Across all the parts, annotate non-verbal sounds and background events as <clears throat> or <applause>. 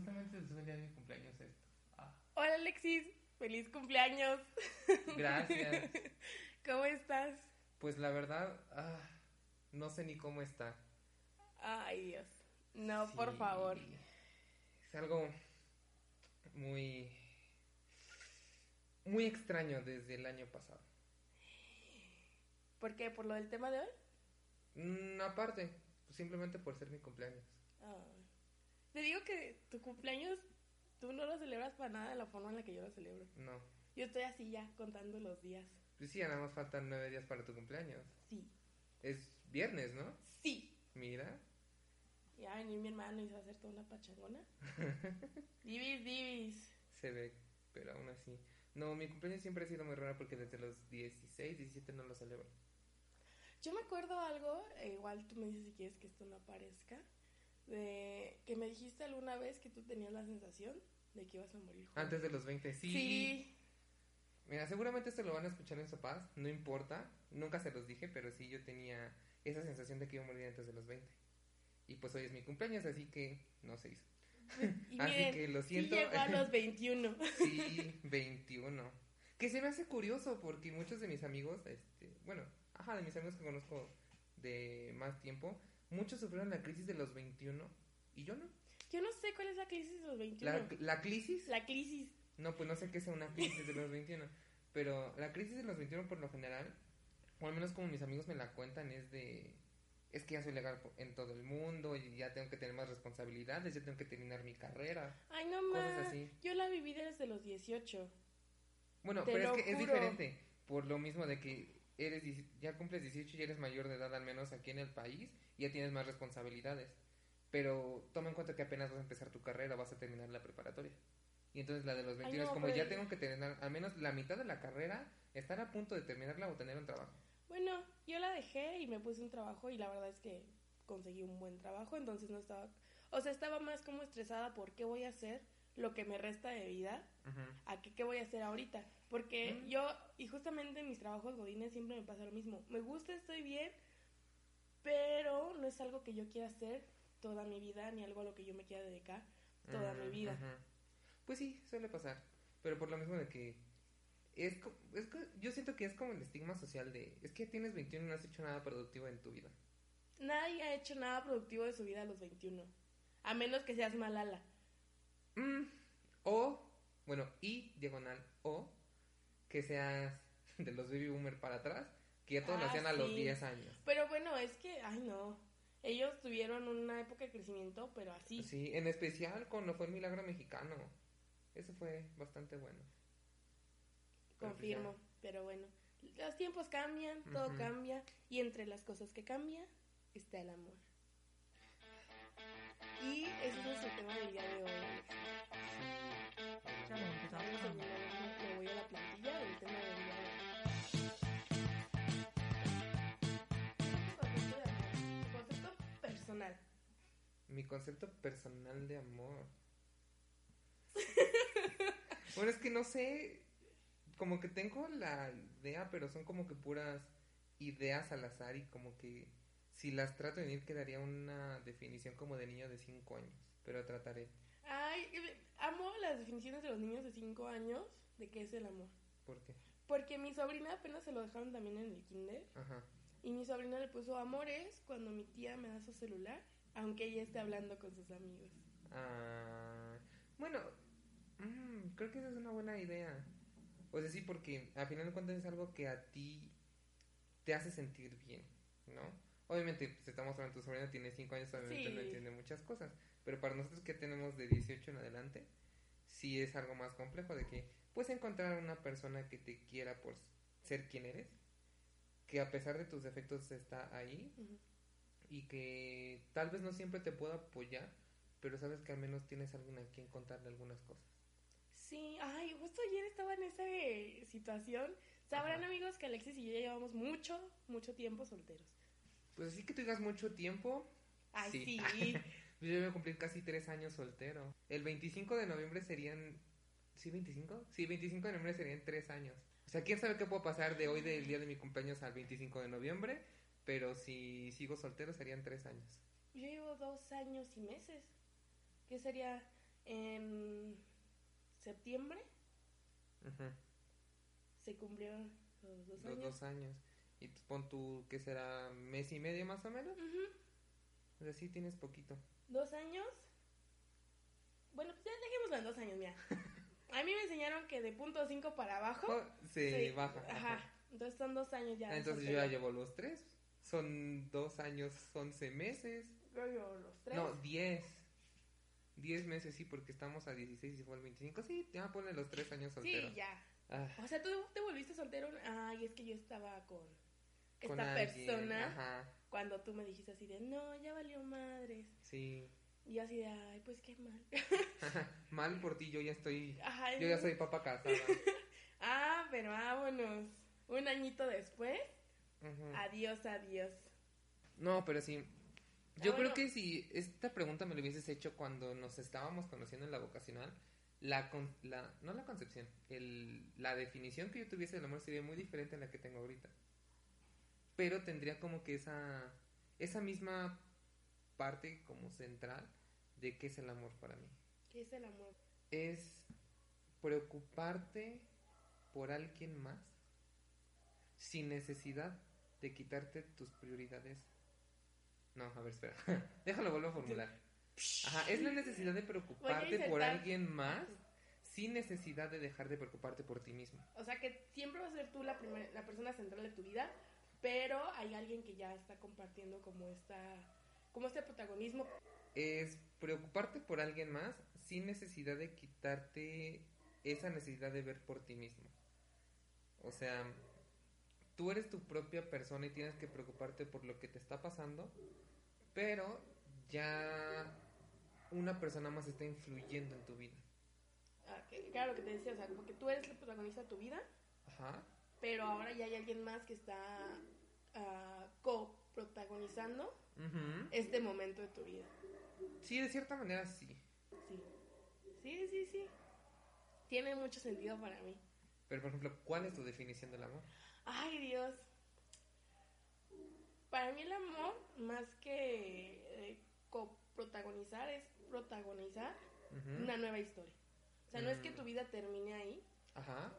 justamente después del día de mi cumpleaños esto. Ah, Hola Alexis, feliz cumpleaños. gracias. <laughs> ¿Cómo estás? Pues la verdad, ah, no sé ni cómo está. Ay Dios. No, Sí, por favor. Es algo muy, muy extraño desde el año pasado. ¿Por qué? ¿Por lo del tema de hoy? Mm, aparte, simplemente por ser mi cumpleaños. Ah. Te digo que tu cumpleaños tú no lo celebras para nada de la forma en la que yo lo celebro. No. Yo estoy así ya contando los días. Pues sí, ya nada más faltan nueve días para tu cumpleaños. Sí. Es viernes, ¿no? Sí. Mira. Y va a venir mi hermano y se va a hacer toda una pachangona. <laughs> divis, divis. Se ve, pero aún así. No, mi cumpleaños siempre ha sido muy raro porque desde los 16, 17 no lo celebro. Yo me acuerdo algo, e igual tú me dices si quieres que esto no aparezca, de que me dijiste alguna vez que tú tenías la sensación de que ibas a morir joven. Antes de los 20, sí. Sí. Mira, seguramente esto lo van a escuchar en su paz, no importa, nunca se los dije, pero sí yo tenía esa sensación de que iba a morir antes de los 20. Y pues hoy es mi cumpleaños, así que no se hizo. Y <laughs> Así miren, que lo sí siento. llegó a los 21. <laughs> Sí, 21. Que se me hace curioso porque muchos de mis amigos, este, bueno, ajá, de mis amigos que conozco de más tiempo, muchos sufrieron la crisis de los 21 y yo no. Yo no sé cuál es la crisis de los 21. La, la crisis, La crisis. no, pues no sé qué sea una crisis de los 21, pero la crisis de los 21 por lo general, o al menos como mis amigos me la cuentan, es de, es que ya soy legal en todo el mundo y ya tengo que tener más responsabilidades, ya tengo que terminar mi carrera. Ay, no más. Yo la viví desde los 18. Bueno, Te pero es que es diferente, por lo mismo de que eres ya cumples 18 y eres mayor de edad al menos aquí en el país, ya tienes más responsabilidades. Pero toma en cuenta que apenas vas a empezar tu carrera, vas a terminar la preparatoria. Y entonces la de los 21 no, es como pero- ya tengo que tener al menos la mitad de la carrera, estar a punto de terminarla o tener un trabajo. Bueno, yo la dejé y me puse un trabajo y la verdad es que conseguí un buen trabajo, entonces no estaba... O sea, estaba más como estresada por qué voy a hacer lo que me resta de vida Ujú. a qué, qué voy a hacer ahorita. Porque yo, y justamente en mis trabajos godines siempre me pasa lo mismo. Me gusta, estoy bien, pero no es algo que yo quiera hacer toda mi vida, ni algo a lo que yo me quiera dedicar toda mi Mm, vida. Pues sí, suele pasar. Pero por lo mismo de que es, es yo siento que es como el estigma social de es que tienes 21 y no has hecho nada productivo en tu vida. Nadie ha hecho nada productivo de su vida a los 21. A menos que seas malala. Mm, o, bueno, y diagonal, o que seas <laughs> de los baby boomer para atrás, que ya todos lo Ah, hacían a los sí. 10 años. Pero bueno, es que, ay no. Ellos tuvieron una época de crecimiento, pero así. Sí, en especial cuando fue el milagro mexicano. Eso fue bastante bueno. Confirmo, pero bueno. Los tiempos cambian, todo cambia, y entre las cosas que cambia está el amor. Y ese es nuestro tema del día de hoy. ya. Mi concepto personal de amor. bueno, es que no sé, como que tengo la idea, pero son como que puras ideas al azar y como que si las trato de unir quedaría una definición como de niño de 5 años, pero trataré. Ay, eh, amo las definiciones de los niños de 5 años de qué es el amor. ¿Por qué? Porque mi sobrina apenas se lo dejaron también en el kinder. Ajá. Y mi sobrina le puso amores cuando mi tía me da su celular, aunque ella esté hablando con sus amigos. Ah, bueno, mm, creo que esa es una buena idea. O sea, sí, porque al final de cuentas es algo que a ti te hace sentir bien, ¿no? Obviamente, pues estamos hablando, tu sobrina tiene 5 años, obviamente Sí. no entiende muchas cosas. Pero para nosotros que tenemos de 18 en adelante, sí es algo más complejo de que puedes encontrar una persona que te quiera por ser quien eres, que a pesar de tus defectos está ahí. Y que tal vez no siempre te pueda apoyar, pero sabes que al menos tienes alguien a quien contarle algunas cosas. Sí, ay, justo ayer estaba en esa eh, situación. Sabrán Ajá. amigos que Alexis y yo ya llevamos mucho, mucho tiempo solteros. Pues así que tú digas mucho tiempo. Ay, Sí. sí. <laughs> Yo voy a cumplir casi tres años soltero. El 25 de noviembre serían... ¿Sí, 25? Sí, 25 de noviembre serían tres años. O sea, quién sabe qué puedo pasar de hoy del día de mi cumpleaños al 25 de noviembre, pero si sigo soltero serían tres años. Yo llevo dos años y meses. ¿Qué sería En septiembre Ujú, se cumplieron los dos Los años. dos años. Y pon tú, ¿qué será? ¿Mes y medio más o menos? Ujú. O sea, sí tienes poquito. Dos años. Bueno, pues ya dejémoslo en dos años, mira. <laughs> A mí me enseñaron que de punto cinco para abajo. Oh, se sí, baja. Ajá. Entonces son dos años ya. Ah, Entonces yo ya llevo los tres. Son dos años, once meses. Yo los tres. No, diez. Diez meses, sí, porque estamos a 16 y fue el 25. Sí, ya ponle los tres años soltero. sí, ya. Ah, O sea, tú te volviste soltero. Ay, es que yo estaba con con esta alguien, persona Ajá, cuando tú me dijiste así de, no, ya valió madres. sí. Y yo así de, ay, pues qué mal. <laughs> Mal por ti, yo ya estoy. Ajá, Yo ya soy papá casada. <laughs> Ah, pero vámonos. Un añito después, Adiós, adiós. No, pero sí. Ah, Yo creo bueno. que si esta pregunta me lo hubieses hecho cuando nos estábamos conociendo en la vocacional, la, con- la no la concepción, el, la definición que yo tuviese del amor sería muy diferente a la que tengo ahorita. Pero tendría como que esa, esa misma parte como central de qué es el amor para mí. ¿Qué es el amor? Es preocuparte por alguien más sin necesidad de quitarte tus prioridades. No, a ver, espera. <laughs> Déjalo, vuelvo a formular. Ajá, es la necesidad de preocuparte por alguien más sin necesidad de dejar de preocuparte por ti mismo. O sea, que siempre vas a ser tú la, primer- la persona central de tu vida, pero hay alguien que ya está compartiendo como esta, como este protagonismo. Es preocuparte por alguien más sin necesidad de quitarte esa necesidad de ver por ti mismo. O sea, tú eres tu propia persona y tienes que preocuparte por lo que te está pasando, pero ya una persona más está influyendo en tu vida. Ah, que- claro lo que te decía, o sea, porque tú eres el protagonista de tu vida, Ajá. pero ahora ya hay alguien más que está ah, coprotagonizando Ujú. este momento de tu vida. Sí, de cierta manera sí. Sí. Sí, sí, sí. Tiene mucho sentido para mí. Pero, por ejemplo, ¿cuál es tu definición del amor? Ay, Dios. Para mí el amor, más que eh, coprotagonizar, es protagonizar una nueva historia. O sea, no es que Mm. tu vida termine ahí, Ajá.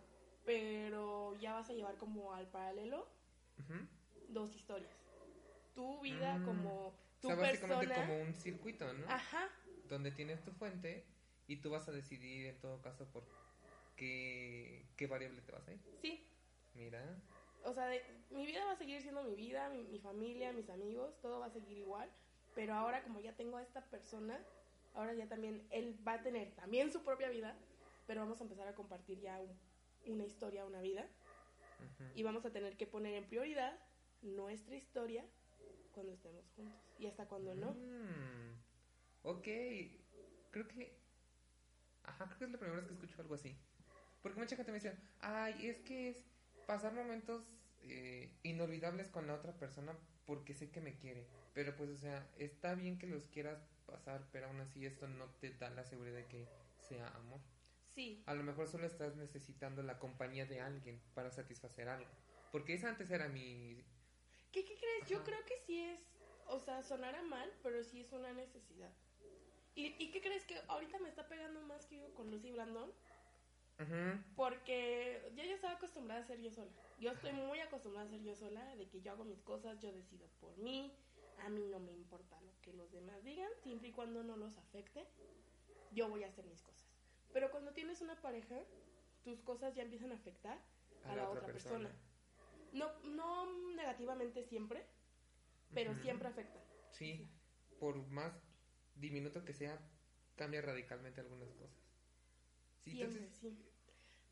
pero ya vas a llevar como al paralelo dos historias. Tu vida Mm. como tu o sea, básicamente persona. como un circuito, ¿no? Ajá. donde tienes tu fuente y tú vas a decidir en todo caso por qué, qué variable te vas a ir. Sí. Mira, O sea, de- mi vida va a seguir siendo mi vida, mi, mi familia, mis amigos, todo va a seguir igual. Pero ahora como ya tengo a esta persona, ahora ya también él va a tener también su propia vida, pero vamos a empezar a compartir ya un- una historia, una vida. Y vamos a tener que poner en prioridad nuestra historia cuando estemos juntos. Y hasta cuando no. Mm, ok, creo que... Ajá, creo que es la primera vez que escucho algo así. Porque mucha gente me dice, ay, es que es pasar momentos eh, inolvidables con la otra persona porque sé que me quiere. Pero pues, o sea, está bien que los quieras pasar, pero aún así esto no te da la seguridad de que sea amor. Sí, A lo mejor solo estás necesitando la compañía de alguien para satisfacer algo. Porque esa antes era mi... ¿Qué, qué crees? Yo creo que sí es, o sea, sonará mal, pero sí es una necesidad. ¿Y, y qué crees que ahorita me está pegando más que yo con Lucy Porque ya yo estaba acostumbrada a ser yo sola. Yo estoy muy acostumbrada a ser yo sola, de que yo hago mis cosas, yo decido por mí, a mí no me importa lo que los demás digan, siempre y cuando no los afecte, yo voy a hacer mis cosas. Pero cuando tienes una pareja, tus cosas ya empiezan a afectar a, la, otra persona. No, no negativamente siempre, pero siempre afectan. Sí, por más diminuto que sea, cambia radicalmente algunas cosas. Sí, Siempre, entonces, sí.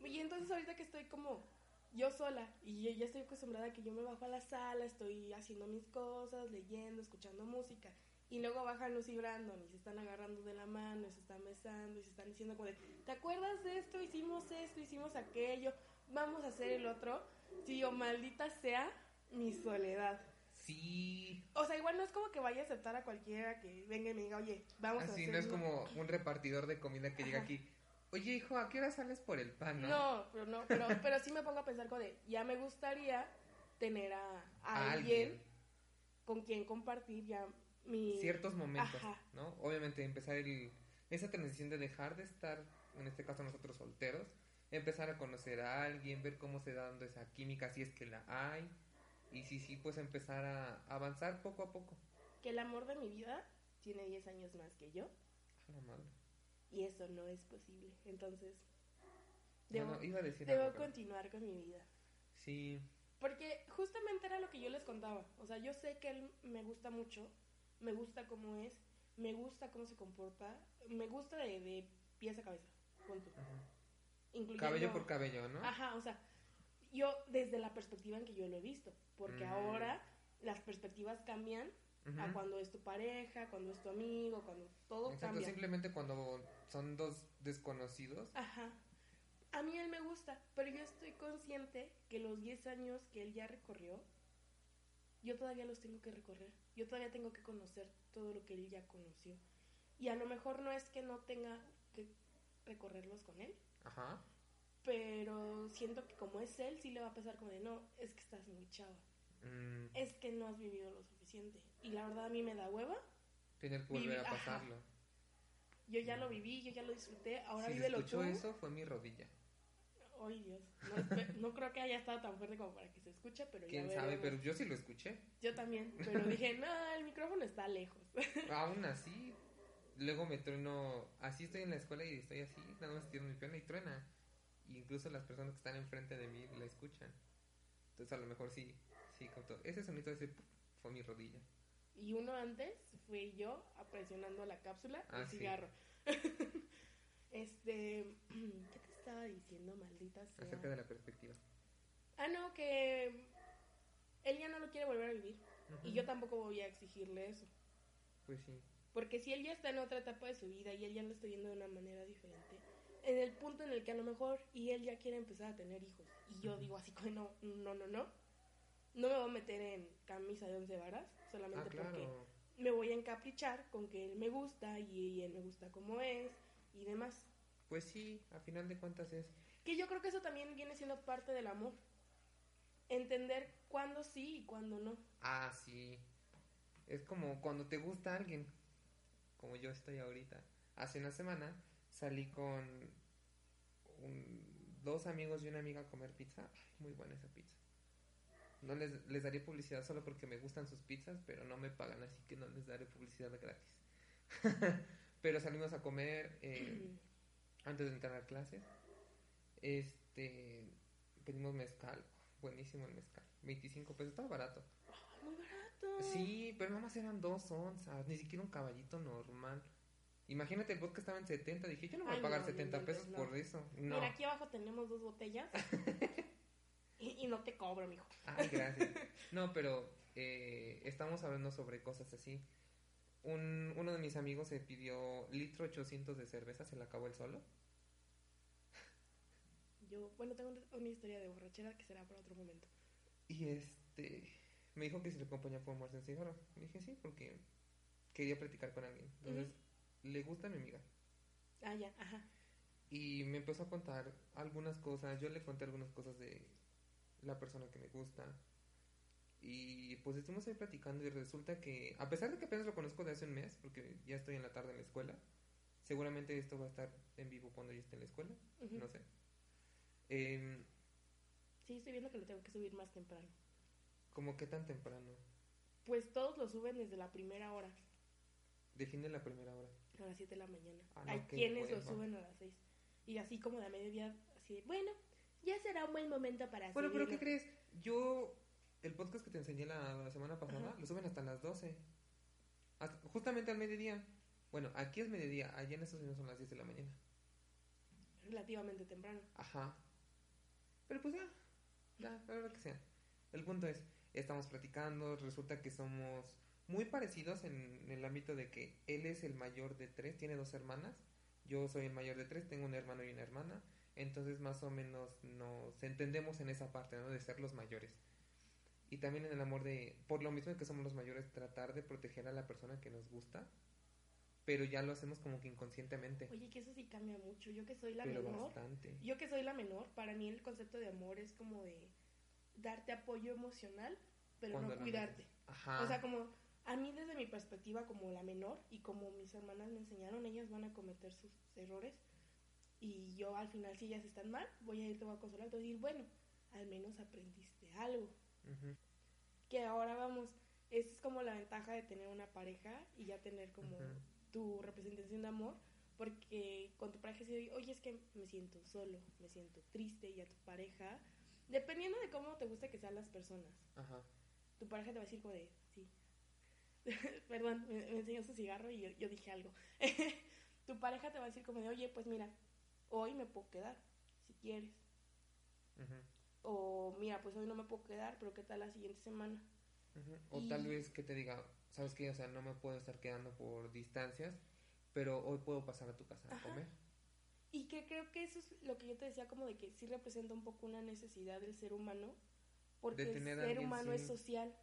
Y entonces ahorita que estoy como yo sola y yo ya estoy acostumbrada a que yo me bajo a la sala, estoy haciendo mis cosas, leyendo, escuchando música. Y luego bajan Lucy y Brandon y se están agarrando de la mano, y se están besando y se están diciendo como de, ¿te acuerdas de esto? Hicimos esto, hicimos aquello, vamos a hacer el otro. Sí, o maldita sea mi soledad. sí, O sea, igual no es como que vaya a aceptar a cualquiera que venga y me diga, oye, vamos a así hacer no es como un repartidor de comida que llega aquí. Oye, hijo, ¿a qué hora sales por el pan, no? No, pero no, pero, pero sí me pongo a pensar de, ya me gustaría tener a, alguien, con quien compartir ya mi... Ciertos momentos, Ajá. ¿no? Obviamente empezar el esa transición de dejar de estar, en este caso nosotros solteros, empezar a conocer a alguien, ver cómo se da dando esa química, si es que la hay, y si sí, pues empezar a avanzar poco a poco. Que el amor de mi vida tiene 10 años más que yo. A la madre. Y eso no es posible. Entonces, Bueno, debo, iba a decir debo algo, pero- continuar con mi vida. Sí, Porque justamente era lo que yo les contaba. O sea, yo sé que él me gusta mucho, me gusta cómo es, me gusta cómo se comporta, me gusta de, de pies a cabeza. Punto. Incluyendo- cabello por cabello, ¿no? Ajá, o sea, yo desde la perspectiva en que yo lo he visto. Porque Mm. ahora las perspectivas cambian a cuando es tu pareja, cuando es tu amigo, cuando todo Exacto, cambia. simplemente cuando son dos desconocidos. Ajá. A mí él me gusta, pero yo estoy consciente que los 10 años que él ya recorrió, yo todavía los tengo que recorrer. Yo todavía tengo que conocer todo lo que él ya conoció. Y a lo mejor no es que no tenga que recorrerlos con él, Ajá. pero siento que como es él, sí le va a pasar como de, no, es que estás muy chava, Mm, es que no has vivido lo suficiente. Y la verdad a mí me da hueva. tener que volver a ajá. pasarlo. Yo ya lo viví, yo ya lo disfruté, ahora si se vívelo escuchó tú. eso, fue mi rodilla. Ay, Dios. No, creo que haya estado tan fuerte como para que se escuche, pero ya Quién sabe, pero yo sí lo escuché. Yo también, pero dije, no, el micrófono está lejos. <laughs> Aún así, luego me trueno. Así estoy en la escuela y estoy así, nada más tiro mi pierna y truena. Incluso las personas que están enfrente de mí la escuchan. Entonces, a lo mejor sí, sí. Ese sonido ese fue mi rodilla. Y uno antes fui yo presionando la cápsula Ah, del sí. cigarro. <laughs> este, <clears throat> ¿qué te estaba diciendo, maldita sea? Acerca de la perspectiva. Ah, no, que él ya no lo quiere volver a vivir. Y yo tampoco voy a exigirle eso. Pues sí. Porque si él ya está en otra etapa de su vida y él ya lo está viendo de una manera diferente, en el punto en el que a lo mejor y él ya quiere empezar a tener hijos, y yo digo así como, no, no, no, no, no me voy a meter en camisa de once varas, solamente Ah, porque me voy a encaprichar con que él me gusta y él me gusta como es y demás. Pues sí, a final de cuentas es. Que yo creo que eso también viene siendo parte del amor. Entender cuándo sí y cuándo no. Ah, sí. Es como cuando te gusta alguien, como yo estoy ahorita. Hace una semana salí con un- dos amigos y una amiga a comer pizza. Ay, muy buena esa pizza. No les, les daré publicidad solo porque me gustan sus pizzas, pero no me pagan, así que no les daré publicidad gratis. <laughs> pero salimos a comer eh, antes de entrar a clases. Este, pedimos mezcal. Buenísimo el mezcal. 25 pesos, estaba barato. Ay, muy barato. Sí, pero nada más eran dos onzas, ni siquiera un caballito normal. Imagínate, el vodka estaba en 70, dije, yo no voy Ay, a pagar no, no 70 inventes, pesos no. por eso. No. Mira, aquí abajo tenemos dos botellas. <laughs> y, y no te cobro, mijo. Ay, <laughs> gracias. No, pero eh, estamos hablando sobre cosas así. Un, uno de mis amigos se pidió litro 800 de cerveza, se la acabó él solo. Yo, bueno, tengo una- historia de borrachera que será para otro momento. Y este, me dijo que si le acompañaba a fumarse un cigarro. Le dije sí, porque quería platicar con alguien. Entonces, le gusta a mi amiga. Ah, ya, ajá. Y me empezó a contar algunas cosas. Yo le conté algunas cosas de la persona que me gusta. Y pues estuvimos ahí platicando y resulta que, a pesar de que apenas lo conozco de hace un mes, porque ya estoy en la tarde en la escuela, seguramente esto va a estar en vivo cuando yo esté en la escuela, no sé. Em, Sí, estoy viendo que lo tengo que subir más temprano. como que tan temprano. Pues todos lo suben desde la primera hora, Define la primera hora. a las 7 de la mañana. Ah, no, Hay qué quienes lo suben a las 6. Y así como de a mediodía, así de, bueno, ya será un buen momento para Bueno, pero ¿qué subirlo". crees? Yo, el podcast que te enseñé la, la semana pasada, Ajá. lo suben hasta las 12. Hasta- justamente al mediodía. Bueno, aquí es mediodía, allá en Estados Unidos son las 10 de la mañana. Relativamente temprano. Ajá. Pero pues ya, ya, verdad que sea. El punto es, estamos platicando, resulta que somos muy parecidos en, el ámbito de que él es el mayor de tres, tiene dos hermanas, yo soy el mayor de tres, tengo un hermano y una hermana, entonces más o menos nos entendemos en esa parte, ¿no? De ser los mayores. Y también en el amor de, por lo mismo que somos los mayores, tratar de proteger a la persona que nos gusta, pero ya lo hacemos como que inconscientemente, Oye, que eso sí cambia mucho. Yo que soy la pero menor, bastante. yo que soy la menor, para mí el concepto de amor es como de darte apoyo emocional, pero Cuando no cuidarte. Ajá. O sea, como a mí desde mi perspectiva como la menor y como mis hermanas me enseñaron, ellas van a cometer sus errores y yo al final si ellas están mal, voy a ir, te voy a consolar, te voy a decir, bueno, al menos aprendiste algo. Que ahora vamos, esa es como la ventaja de tener una pareja y ya tener como tu representación de amor, porque con tu pareja si oye, es que me siento solo, me siento triste y a tu pareja, dependiendo de cómo te gusta que sean las personas, tu pareja te va a decir como de, sí, <laughs> perdón, me, enseñó su cigarro y yo, dije algo, <laughs> tu pareja te va a decir como de, oye, pues mira, hoy me puedo quedar, si quieres. O mira, pues hoy no me puedo quedar, pero ¿qué tal la siguiente semana? O tal vez que te diga, ¿sabes qué? O sea, no me puedo estar quedando por distancias, pero hoy puedo pasar a tu casa a comer. Y que creo que eso es lo que yo te decía, como de que sí representa un poco una necesidad del ser humano, porque el ser humano es social.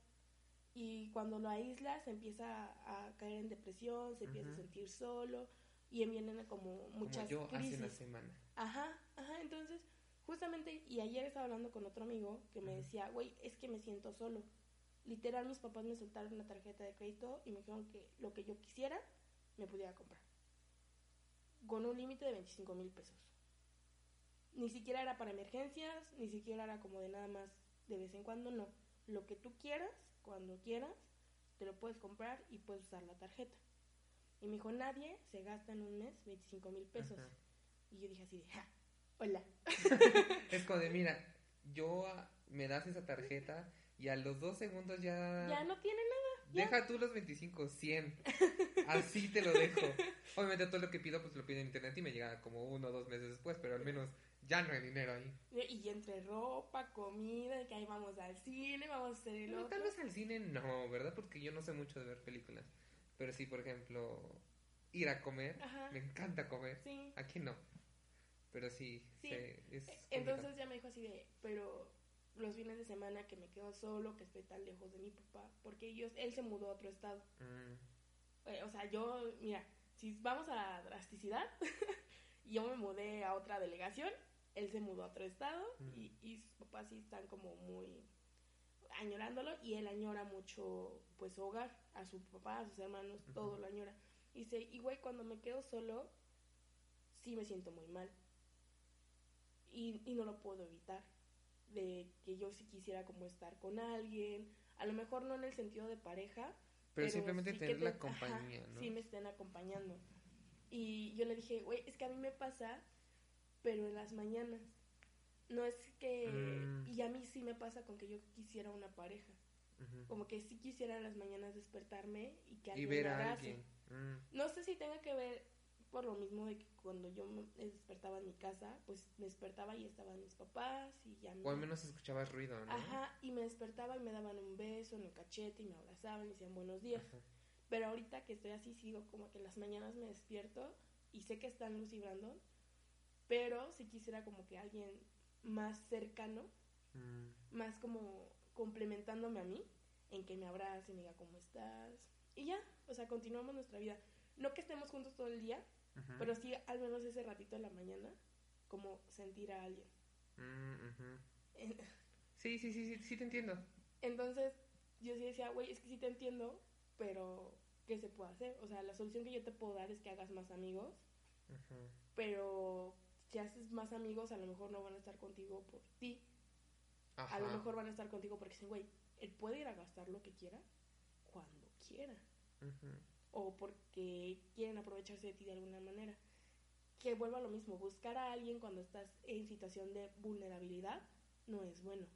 Y cuando lo aíslas, se empieza a, caer en depresión, se empieza a sentir solo, y vienen como muchas como yo hace una semana. Ajá, ajá, entonces, justamente, y ayer estaba hablando con otro amigo que me decía, güey, es que me siento solo literal mis papás me soltaron una tarjeta de crédito y me dijeron que lo que yo quisiera me pudiera comprar. Con un límite de 25 mil pesos. Ni siquiera era para emergencias, ni siquiera era como de nada más de vez en cuando, no. Lo que tú quieras, cuando quieras, te lo puedes comprar y puedes usar la tarjeta. Y me dijo, nadie se gasta en un mes 25 mil pesos. Y yo dije así de, ja, hola. <laughs> es como de, mira, yo ah, me das esa tarjeta y a los dos segundos ya... Ya no tiene nada. Deja tú los 25, 100. Así te lo dejo. <laughs> Obviamente todo lo que pido pues lo pido en internet y me llega como uno o dos meses después, pero al menos ya no hay dinero ahí. Y entre ropa, comida, que ahí vamos al cine, vamos a hacer el otro. Tal vez al cine no, ¿verdad? Porque yo no sé mucho de ver películas. Pero sí, por ejemplo, ir a comer. Me encanta comer. Sí. Aquí no. Pero sí, sí. es Entonces ya me dijo así de, pero los fines de semana que me quedo solo, que estoy tan lejos de mi papá, porque ellos, él se mudó a otro estado. Mm. Eh, o sea, yo, mira, si vamos a la drasticidad, <laughs> yo me mudé a otra delegación, él se mudó a otro estado mm. y, y sus papás sí están como muy añorándolo y él añora mucho pues su hogar, a su papá, a sus hermanos, todo lo añora. Y dice, y güey, cuando me quedo solo, sí me siento muy mal. Y, y no lo puedo evitar de que yo sí quisiera como estar con alguien, a lo mejor no en el sentido de pareja, pero, simplemente tener la compañía, ¿no? Sí, me estén acompañando. Y yo le dije, güey, es que a mí me pasa, pero en las mañanas. No es que... Mm. Y a mí sí me pasa con que yo quisiera una pareja. Como que sí quisiera en las mañanas despertarme y que alguien y ver a alguien. Mm. No sé si tenga que ver por lo mismo de que cuando yo me despertaba en mi casa, pues me despertaba y estaban mis papás y ya O al menos escuchabas ruido, ¿no? Ajá, y me despertaba y me daban un beso en el cachete y me abrazaban y decían buenos días. Pero ahorita que estoy así, sigo como que las mañanas me despierto y sé que están Lucy y Brandon, pero si quisiera como que alguien más cercano, mm. más como complementándome a mí, en que me abrace y me diga cómo estás. Y ya, o sea, continuamos nuestra vida. No que estemos juntos todo el día, pero sí, al menos ese ratito de la mañana, como sentir a alguien. Mm, sí, sí, sí, sí, sí te entiendo. Entonces, yo sí decía, güey, es que sí te entiendo, pero ¿qué se puede hacer? O sea, la solución que yo te puedo dar es que hagas más amigos, pero si haces más amigos, a lo mejor no van a estar contigo por ti. A lo mejor van a estar contigo porque dicen, güey, él puede ir a gastar lo que quiera cuando quiera o porque quieren aprovecharse de ti de alguna manera. Que vuelva a lo mismo, buscar a alguien cuando estás en situación de vulnerabilidad no es bueno,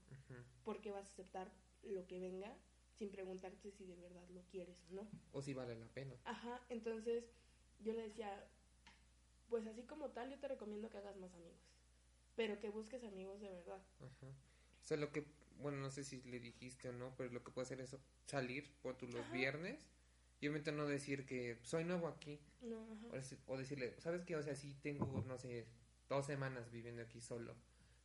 porque vas a aceptar lo que venga sin preguntarte si de verdad lo quieres o no. O si vale la pena. Ajá, entonces yo le decía, pues así como tal, yo te recomiendo que hagas más amigos, pero que busques amigos de verdad. Ajá. O sea, lo que, bueno, no sé si le dijiste o no, pero lo que puede hacer es salir por tu los viernes y obviamente no decir que soy nuevo aquí. o, decirle, ¿sabes qué? O sea, sí tengo, no sé, dos semanas viviendo aquí solo.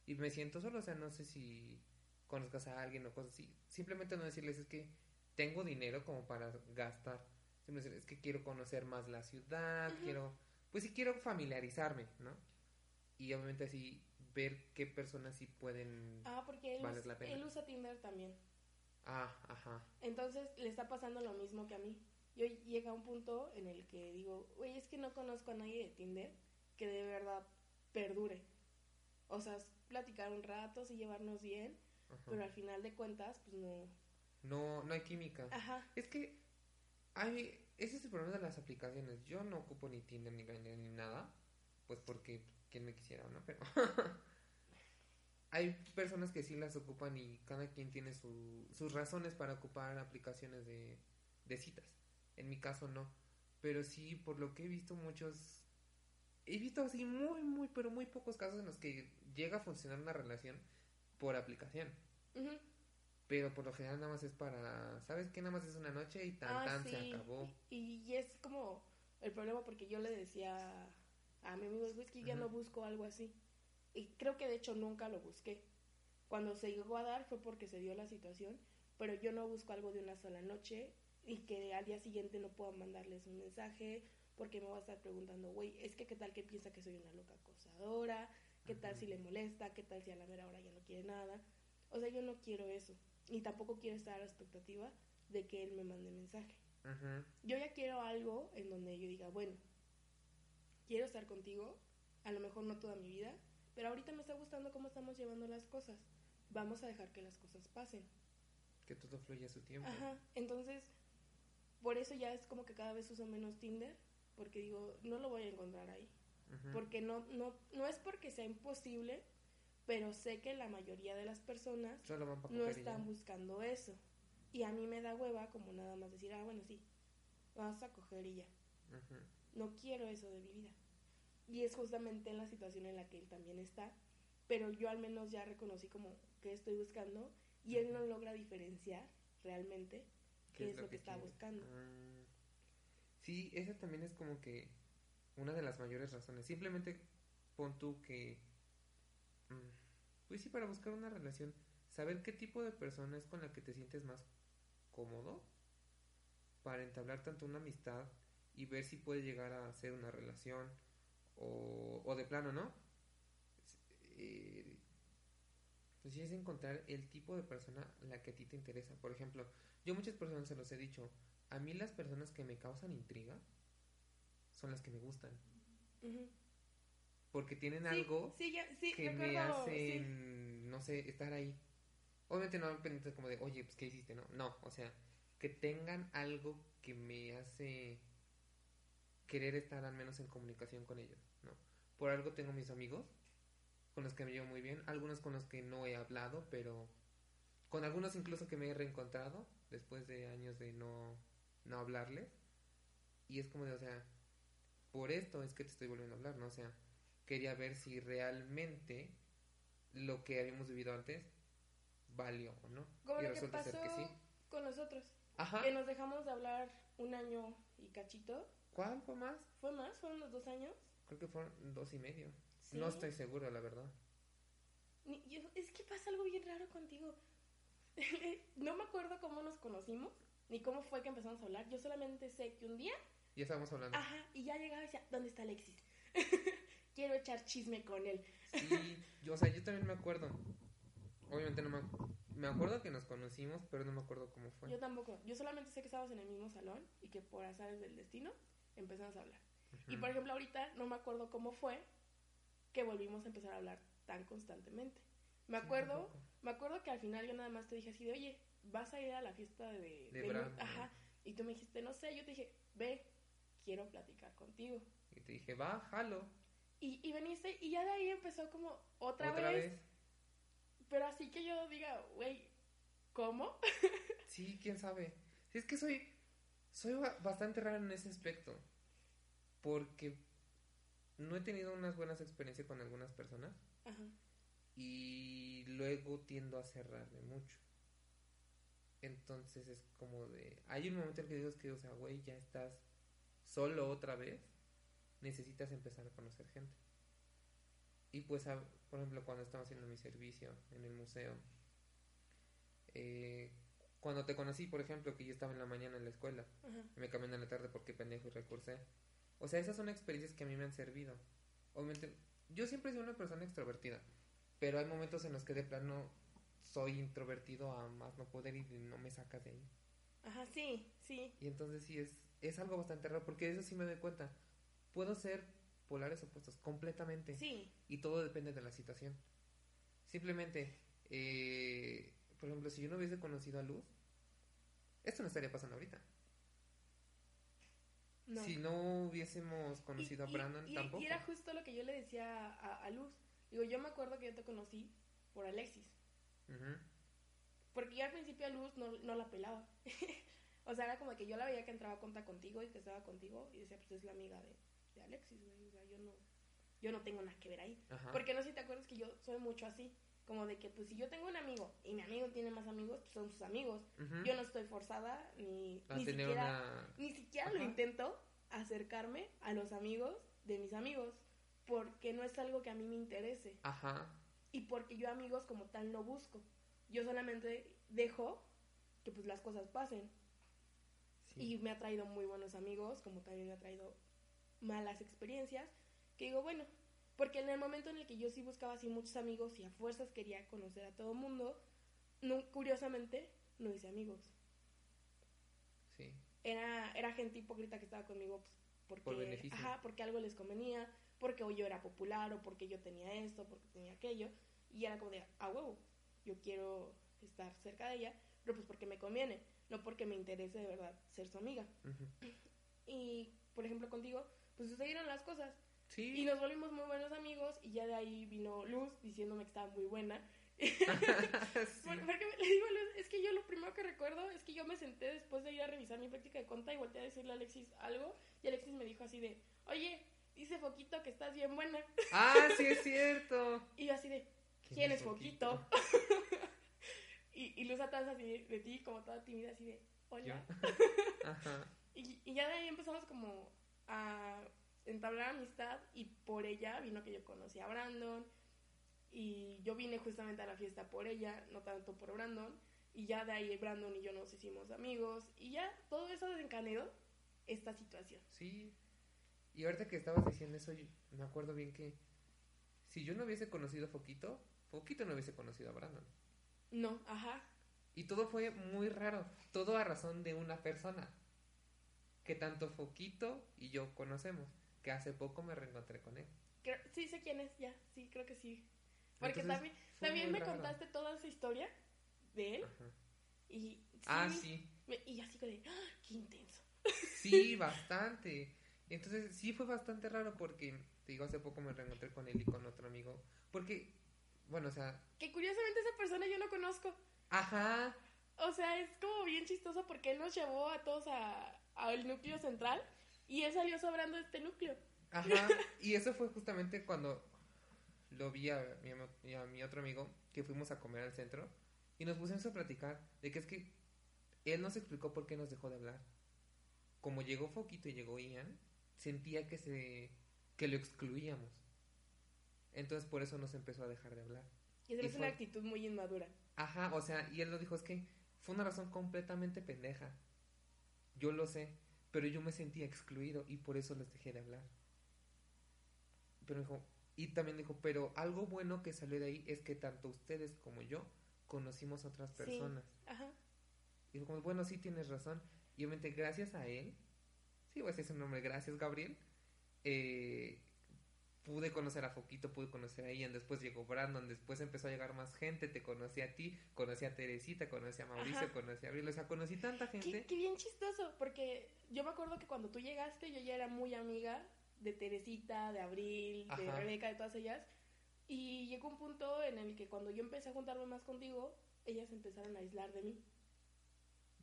Y me siento solo, o sea, no sé si conozcas a alguien o cosas así. Simplemente no decirles es que tengo dinero como para gastar. Simplemente es que quiero conocer más la ciudad, quiero, pues sí quiero familiarizarme, ¿no? Y obviamente así ver qué personas sí pueden ah, porque él, valer la pena. él usa Tinder también. Ah, ajá. Entonces le está pasando lo mismo que a mí. Yo llega a un punto en el que digo, güey, es que no conozco a nadie de Tinder que de verdad perdure. O sea, es platicar un rato, sí llevarnos bien, ajá. pero al final de cuentas, pues no. No, no hay química. Ajá. Es que hay, ese es el problema de las aplicaciones. Yo no ocupo ni Tinder ni Grindr ni nada, pues porque quien me quisiera, ¿no? Pero <laughs> hay personas que sí las ocupan y cada quien tiene su, sus razones para ocupar aplicaciones de, citas. En mi caso no, pero sí por lo que he visto muchos he visto así muy muy pero muy pocos casos en los que llega a funcionar una relación por aplicación. Pero por lo general nada más es para, ¿sabes qué? Nada más es una noche y tan Ah, tan sí. se acabó. Y, y es como el problema porque yo le decía a mi amigo, yo ya no busco algo así. Y creo que de hecho nunca lo busqué. Cuando se llegó a dar fue porque se dio la situación, pero yo no busco algo de una sola noche y que al día siguiente no pueda mandarles un mensaje porque me va a estar preguntando, güey, es que qué tal que piensa que soy una loca acosadora, qué tal si le molesta, qué tal si a la mera hora ya no quiere nada. O sea, yo no quiero eso. Y tampoco quiero estar a la expectativa de que él me mande mensaje. Yo ya quiero algo en donde yo diga, bueno, quiero estar contigo, a lo mejor no toda mi vida, pero ahorita me está gustando cómo estamos llevando las cosas. Vamos a dejar que las cosas pasen. Que todo fluye a su tiempo. Ajá, entonces, por eso ya es como que cada vez uso menos Tinder, porque digo, no lo voy a encontrar ahí. Porque no, no, no es porque sea imposible, pero sé que la mayoría de las personas Solo van para no están buscando eso. Y a mí me da hueva como nada más decir, ah, bueno, sí, vamos a coger y ya. No quiero eso de mi vida. Y es justamente en la situación en la que él también está. Pero yo al menos ya reconocí como que estoy buscando y él no logra diferenciar realmente qué es lo que está quiere? buscando. Mm. Sí, esa también es como que una de las mayores razones. Simplemente pon tú que, pues sí, para buscar una relación, saber qué tipo de persona es con la que te sientes más cómodo para entablar tanto una amistad y ver si puede llegar a ser una relación o, o de plano, ¿no? Eh, pues sí es encontrar el tipo de persona la que a ti te interesa. Por ejemplo, yo muchas personas se los he dicho, a mí las personas que me causan intriga son las que me gustan. Porque tienen Sí, algo sí, ya, sí, que me recuerdo, hacen, no sé, estar ahí. Obviamente no pendientes como de, oye, pues ¿qué hiciste? No, no, o sea, que tengan algo que me hace querer estar al menos en comunicación con ellos, ¿no? Por algo tengo mis amigos con los que me llevo muy bien, algunos con los que no he hablado, pero con algunos incluso que me he reencontrado después de años de no, no hablarles. Y es como de, o sea, por esto es que te estoy volviendo a hablar, ¿no? O sea, quería ver si realmente lo que habíamos vivido antes valió o no. Como y lo que resulta pasó ser que sí. con nosotros. Ajá. Que nos dejamos de hablar un año y cachito. ¿Cuál fue más? ¿Fue más? ¿Fueron los dos años? Creo que fueron dos y medio. Sí. No estoy seguro, la verdad. Ni- yo- es que pasa algo bien raro contigo. <laughs> no me acuerdo cómo nos conocimos, ni cómo fue que empezamos a hablar. Yo solamente sé que un día, Ya estábamos hablando. ajá, y ya llegaba y decía, ¿dónde está Alexis? <laughs> Quiero echar chisme con él. Sí, yo, o sea, yo también me acuerdo. Obviamente no me, me acuerdo que nos conocimos, pero no me acuerdo cómo fue. Yo tampoco. Yo solamente sé que estábamos en el mismo salón y que por azares del destino empezamos a hablar. Y por ejemplo, ahorita no me acuerdo cómo fue que volvimos a empezar a hablar tan constantemente. Me acuerdo, me acuerdo que al final yo nada más te dije así de, oye, vas a ir a la fiesta de... De de Bram, Lu-?" Ajá. Y tú me dijiste, no sé, yo te dije, ve, quiero platicar contigo. Y te dije, va, jalo. Y, y veniste y ya de ahí empezó como otra, Otra vez, vez. Pero así que yo diga, güey, ¿cómo? <laughs> Sí, quién sabe. Sí, es que soy, soy ba- bastante raro en ese aspecto. Porque no he tenido unas buenas experiencias con algunas personas. Ajá. y luego tiendo a cerrarme mucho. Entonces es como de... Hay un momento en el que digo, es que, o sea, güey, ya estás solo otra vez, necesitas empezar a conocer gente. Y pues, a- por ejemplo, cuando estaba haciendo mi servicio en el museo, eh, cuando te conocí, por ejemplo, que yo estaba en la mañana en la escuela, me cambié en la tarde porque pendejo y recursé. O sea, esas son experiencias que a mí me han servido. Obviamente, yo siempre he sido una persona extrovertida, pero hay momentos en los que de plano soy introvertido a más no poder y no me sacas de ahí. Ajá, sí, sí. Y entonces sí es, es algo bastante raro, porque eso sí me doy cuenta. Puedo ser polares opuestos, completamente. Sí. Y todo depende de la situación. Simplemente, eh, por ejemplo, si yo no hubiese conocido a Luz, esto no estaría pasando ahorita. No. Si no hubiésemos conocido a Brandon, y- tampoco. Y era justo lo que yo le decía a, a Luz. Digo, yo me acuerdo que yo te conocí por Alexis. Ujú. Porque yo al principio a Luz no, no la pelaba. <laughs> o sea, era como que yo la veía que entraba a cuenta contigo y que estaba contigo y decía, pues es la amiga de, de Alexis, güey. O sea, yo no, yo no tengo nada que ver ahí. Ajá. Porque no sé si te acuerdas que yo soy mucho así. Como de que, pues si yo tengo un amigo y mi amigo tiene más amigos, pues son sus amigos. Yo no estoy forzada ni, a ni tener siquiera, una... ni siquiera lo intento acercarme a los amigos de mis amigos. Porque no es algo que a mí me interese. Ajá. Y porque yo amigos como tal no busco. Yo solamente dejo que pues las cosas pasen. Sí. Y me ha traído muy buenos amigos, como también me ha traído malas experiencias. Que digo, bueno, porque en el momento en el que yo sí buscaba así muchos amigos y a fuerzas quería conocer a todo mundo, no, curiosamente no hice amigos. Sí. Era, era gente hipócrita que estaba conmigo pues, porque, Por beneficio. ajá, porque algo les convenía, porque o yo era popular o porque yo tenía esto, porque tenía aquello. Y era como de, a huevo, yo quiero estar cerca de ella, pero pues porque me conviene, no porque me interese de verdad ser su amiga. Y, por ejemplo, contigo, pues sucedieron las cosas. Sí. Y nos volvimos muy buenos amigos y ya de ahí vino Luz diciéndome que estaba muy buena. <laughs> <laughs> Sí. Por- Porque le digo a Luz, es que yo lo primero que recuerdo es que yo me senté después de ir a revisar mi práctica de conta y volteé a decirle a Alexis algo y Alexis me dijo así de, oye, dice Foquito que estás bien buena. Ah, sí es cierto. <laughs> Y yo así de, ¿quién es Foquito? y, y Luz atrás así de, de ti, como toda tímida, así de, hola. Ajá. Y, y ya de ahí empezamos como a entablar amistad y por ella vino que yo conocí a Brandon y yo vine justamente a la fiesta por ella, no tanto por Brandon y ya de ahí Brandon y yo nos hicimos amigos y ya todo eso desencadenó esta situación. Sí. Y ahorita que estabas diciendo eso, yo me acuerdo bien que si yo no hubiese conocido a Foquito, Foquito no hubiese conocido a Brandon. No, ajá. Y todo fue muy raro. Todo a razón de una persona. Que tanto Foquito y yo conocemos. Que hace poco me reencontré con él. Creo- sí sé quién es, ya, sí, creo que sí. Porque Entonces, también, también me raro. contaste toda esa historia de él Ajá. y sí, Ah, sí. me- y así como de, ¡ah, qué intenso. Sí, <laughs> bastante. Entonces sí fue bastante raro porque, te digo, hace poco me reencontré con él y con otro amigo. Porque, bueno, o sea, Que curiosamente esa persona yo no conozco. ajá, O sea, es como bien chistoso porque él nos llevó a todos a- al núcleo central y él salió sobrando de este núcleo. ajá. <laughs> Y eso fue justamente cuando lo vi a mi, a mi otro amigo que fuimos a comer al centro y nos pusimos a platicar de que es que él nos explicó por qué nos dejó de hablar. Como llegó Foquito y llegó Ian, sentía que se que lo excluíamos. Entonces por eso nos empezó a dejar de hablar. Y esa Y es fue- una actitud muy inmadura. Ajá, o sea, y él lo dijo, es que fue una razón completamente pendeja. Yo lo sé, pero yo me sentía excluido y por eso les dejé de hablar. Pero dijo, y también dijo, pero algo bueno que salió de ahí es que tanto ustedes como yo conocimos a otras Sí. personas. Ajá. Y dijo, bueno, sí tienes razón. Y obviamente gracias a él, sí voy a decir su nombre, gracias Gabriel, eh, pude conocer a Foquito, pude conocer a Ian, después llegó Brandon, después empezó a llegar más gente, te conocí a ti, conocí a Teresita, conocí a Mauricio, Ajá. conocí a Abril, o sea, conocí tanta gente. qué bien chistoso, porque yo me acuerdo que cuando tú llegaste yo ya era muy amiga de Teresita, de Abril, de. Rebeca, de todas ellas. Y llegó un punto en el que cuando yo empecé a juntarme más contigo, ellas empezaron a aislar de mí.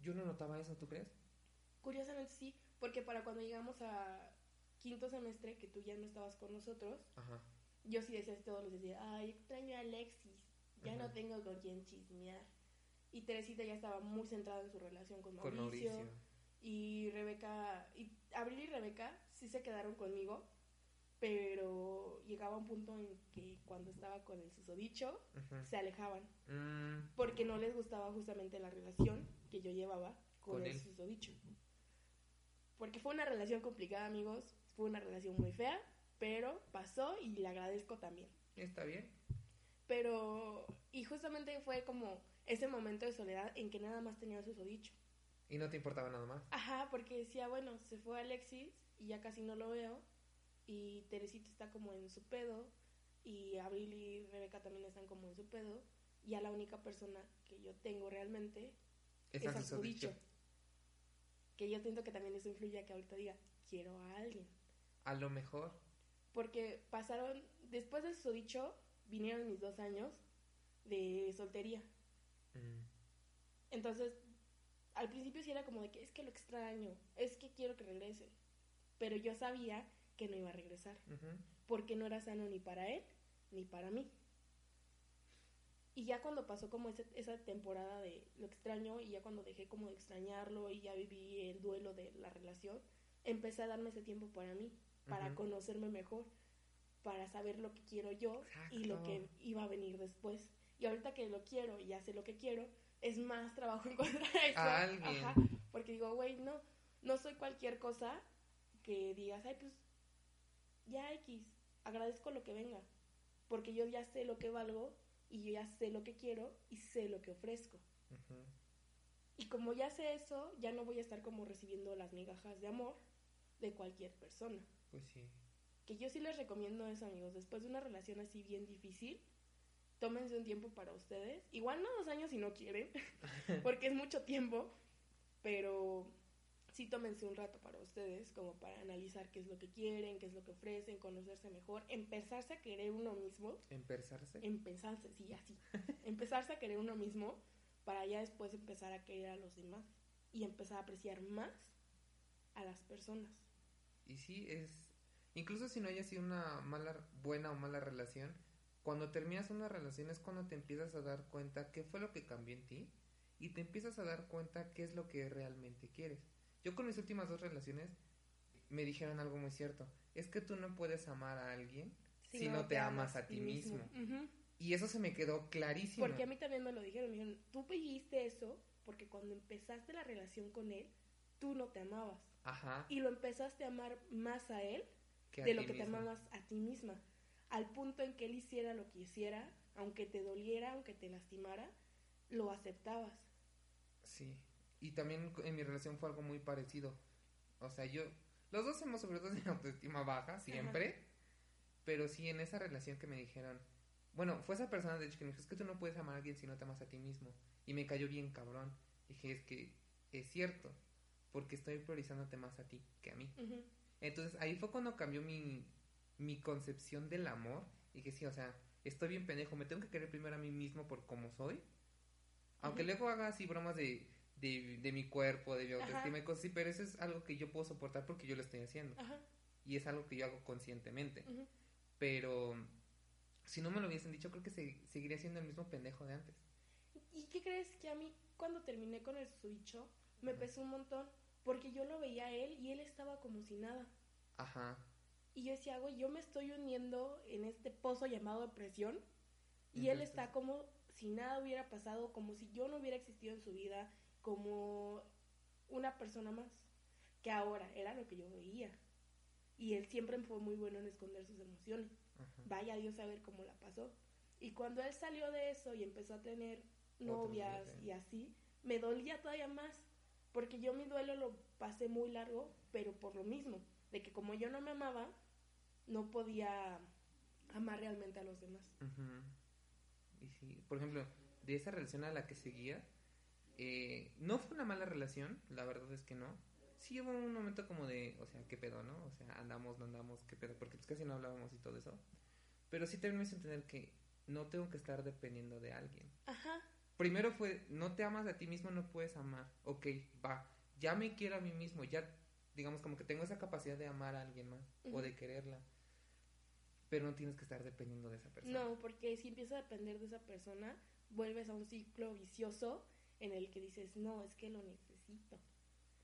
Yo no notaba eso, ¿tú crees? Curiosamente sí, porque para cuando llegamos a quinto semestre, que tú ya no estabas con nosotros, Ajá. yo sí decía todos los días, ay, extraño a Alexis, ya Ajá. no tengo con quien chismear. Y Teresita ya estaba muy centrada en su relación con Con Mauricio. Y Rebeca, y Abril y Rebeca sí se quedaron conmigo, pero llegaba un punto en que cuando estaba con el susodicho, se alejaban, Mm, porque no les gustaba justamente la relación que yo llevaba con, Con el él. susodicho. Porque fue una relación complicada, amigos, fue una relación muy fea, pero pasó y le agradezco también. Está bien. Pero, y justamente fue como ese momento de soledad en que nada más tenía su dicho. Y no te importaba nada más. Ajá, porque decía, bueno, se fue Alexis y ya casi no lo veo. Y Teresita está como en su pedo. Y Abril y Rebeca también están como en su pedo. Y ya la única persona que yo tengo realmente es, a su dicho. Que yo siento que también eso influye a que ahorita diga, quiero a alguien. A lo mejor. Porque pasaron, después de su dicho, vinieron mis dos años de soltería. Mm. Entonces, al principio sí era como de que es que lo extraño, es que quiero que regrese. Pero yo sabía que no iba a regresar. Porque no era sano ni para él ni para mí. Y ya cuando pasó como esa temporada de lo extraño y ya cuando dejé como de extrañarlo y ya viví el duelo de la relación, empecé a darme ese tiempo para mí, para conocerme mejor, para saber lo que quiero yo y lo que iba a venir después. Y ahorita que lo quiero y ya sé lo que quiero, es más trabajo <laughs> encontrar eso. Ajá, porque digo, güey, no, no soy cualquier cosa que digas, ay, pues, ya X, agradezco lo que venga, porque yo ya sé lo que valgo y yo ya sé lo que quiero y sé lo que ofrezco. Y como ya sé eso, ya no voy a estar como recibiendo las migajas de amor de cualquier persona. Pues sí. Que yo sí les recomiendo eso, amigos. Después de una relación así bien difícil, tómense un tiempo para ustedes. Igual no dos años si no quieren, <laughs> porque es mucho tiempo, pero sí tómense un rato para ustedes, como para analizar qué es lo que quieren, qué es lo que ofrecen, conocerse mejor, empezarse a querer uno mismo. ¿Empezarse? Empezarse, sí, así. <laughs> empezarse a querer uno mismo para ya después empezar a querer a los demás y empezar a apreciar más a las personas. Y sí, es... Incluso si no haya sido una mala, buena o mala relación, cuando terminas una relación es cuando te empiezas a dar cuenta qué fue lo que cambió en ti y te empiezas a dar cuenta qué es lo que realmente quieres. Yo con mis últimas dos relaciones me dijeron algo muy cierto. Es que tú no puedes amar a alguien si, no, te, amas, a ti mismo. Y eso se me quedó clarísimo. Porque a mí también me lo dijeron. Me dijeron, tú viviste eso porque cuando empezaste la relación con él, tú no te amabas. Ajá. Y lo empezaste a amar más a él de lo que te amabas a ti misma. Al punto en que él hiciera lo que hiciera, aunque te doliera, aunque te lastimara, lo aceptabas. Sí. Y también en mi relación fue algo muy parecido. O sea, yo... Los dos hemos sufrido <laughs> de autoestima baja, siempre. Pero sí, en esa relación que me dijeron... Bueno, fue esa persona de hecho que me dijo, es que tú no puedes amar a alguien si no te amas a ti mismo. Y me cayó bien cabrón. Dije, es que es cierto porque estoy priorizándote más a ti que a mí. Entonces ahí fue cuando cambió mi, mi concepción del amor. Y que sí, o sea, estoy bien pendejo, me tengo que querer primero a mí mismo por cómo soy. Aunque luego haga así bromas de, de, mi cuerpo, de mi autoestima y cosas así, pero eso es algo que yo puedo soportar porque yo lo estoy haciendo. Y es algo que yo hago conscientemente. Pero si no me lo hubiesen dicho, creo que seguiría siendo el mismo pendejo de antes. ¿Y qué crees que a mí, cuando terminé con el switcho, me pesó un montón? Porque yo lo veía a él y él estaba como si nada. Ajá. Y yo decía, güey, yo me estoy uniendo en este pozo llamado depresión y él está como si nada hubiera pasado, como si yo no hubiera existido en su vida, como una persona más. Que ahora era lo que yo veía. Y él siempre fue muy bueno en esconder sus emociones. Vaya Dios a ver cómo la pasó. Y cuando él salió de eso y empezó a tener novias y así, me dolía todavía más porque yo mi duelo lo pasé muy largo, pero por lo mismo, de que como yo no me amaba, no podía amar realmente a los demás. Y sí, por ejemplo, de esa relación a la que seguía, eh, no fue una mala relación, la verdad es que no. Sí hubo un momento como de, o sea, qué pedo, ¿no? O sea, andamos, no andamos, qué pedo, porque pues casi no hablábamos y todo eso. Pero sí terminé a entender que no tengo que estar dependiendo de alguien. Ajá primero fue, no te amas a ti mismo, no puedes amar. Ok, va, ya me quiero a mí mismo, ya, digamos, como que tengo esa capacidad de amar a alguien más o de quererla. Pero no tienes que estar dependiendo de esa persona. No, porque si empiezas a depender de esa persona, vuelves a un ciclo vicioso en el que dices, no, es que lo necesito.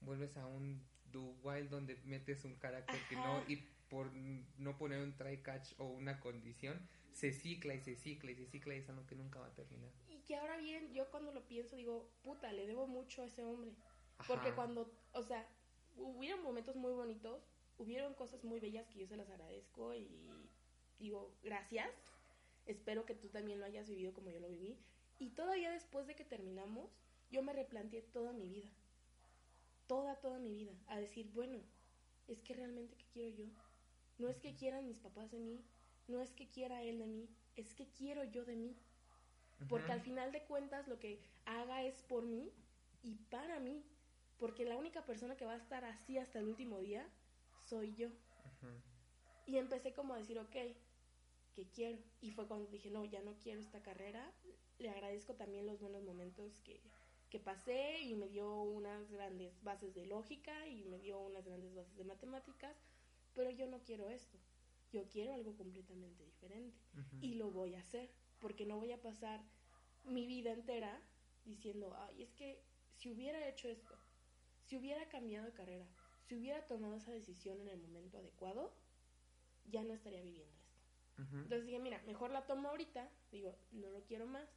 Vuelves a un do while donde metes un carácter que no, y por no poner un try catch o una condición, se cicla y se cicla y se cicla y es algo que nunca va a terminar que ahora bien, yo cuando lo pienso digo, puta, le debo mucho a ese hombre. Porque cuando, o sea, hubieron momentos muy bonitos, hubieron cosas muy bellas que yo se las agradezco y digo, gracias. Espero que tú también lo hayas vivido como yo lo viví. Y todavía después de que terminamos, yo me replanteé toda mi vida. Toda, toda mi vida. A decir, bueno, es que realmente qué quiero yo. No es que quieran mis papás de mí, no es que quiera él de mí, es que quiero yo de mí. Porque al final de cuentas lo que haga es por mí y para mí. Porque la única persona que va a estar así hasta el último día soy yo. Y empecé como a decir, ok, ¿qué quiero? Y fue cuando dije, no, ya no quiero esta carrera. Le agradezco también los buenos momentos que, que pasé y me dio unas grandes bases de lógica y me dio unas grandes bases de matemáticas, pero yo no quiero esto. Yo quiero algo completamente diferente y lo voy a hacer porque no voy a pasar mi vida entera diciendo, ay, es que si hubiera hecho esto, si hubiera cambiado de carrera, si hubiera tomado esa decisión en el momento adecuado, ya no estaría viviendo esto. Entonces dije, mira, mejor la tomo ahorita, digo, no lo quiero más,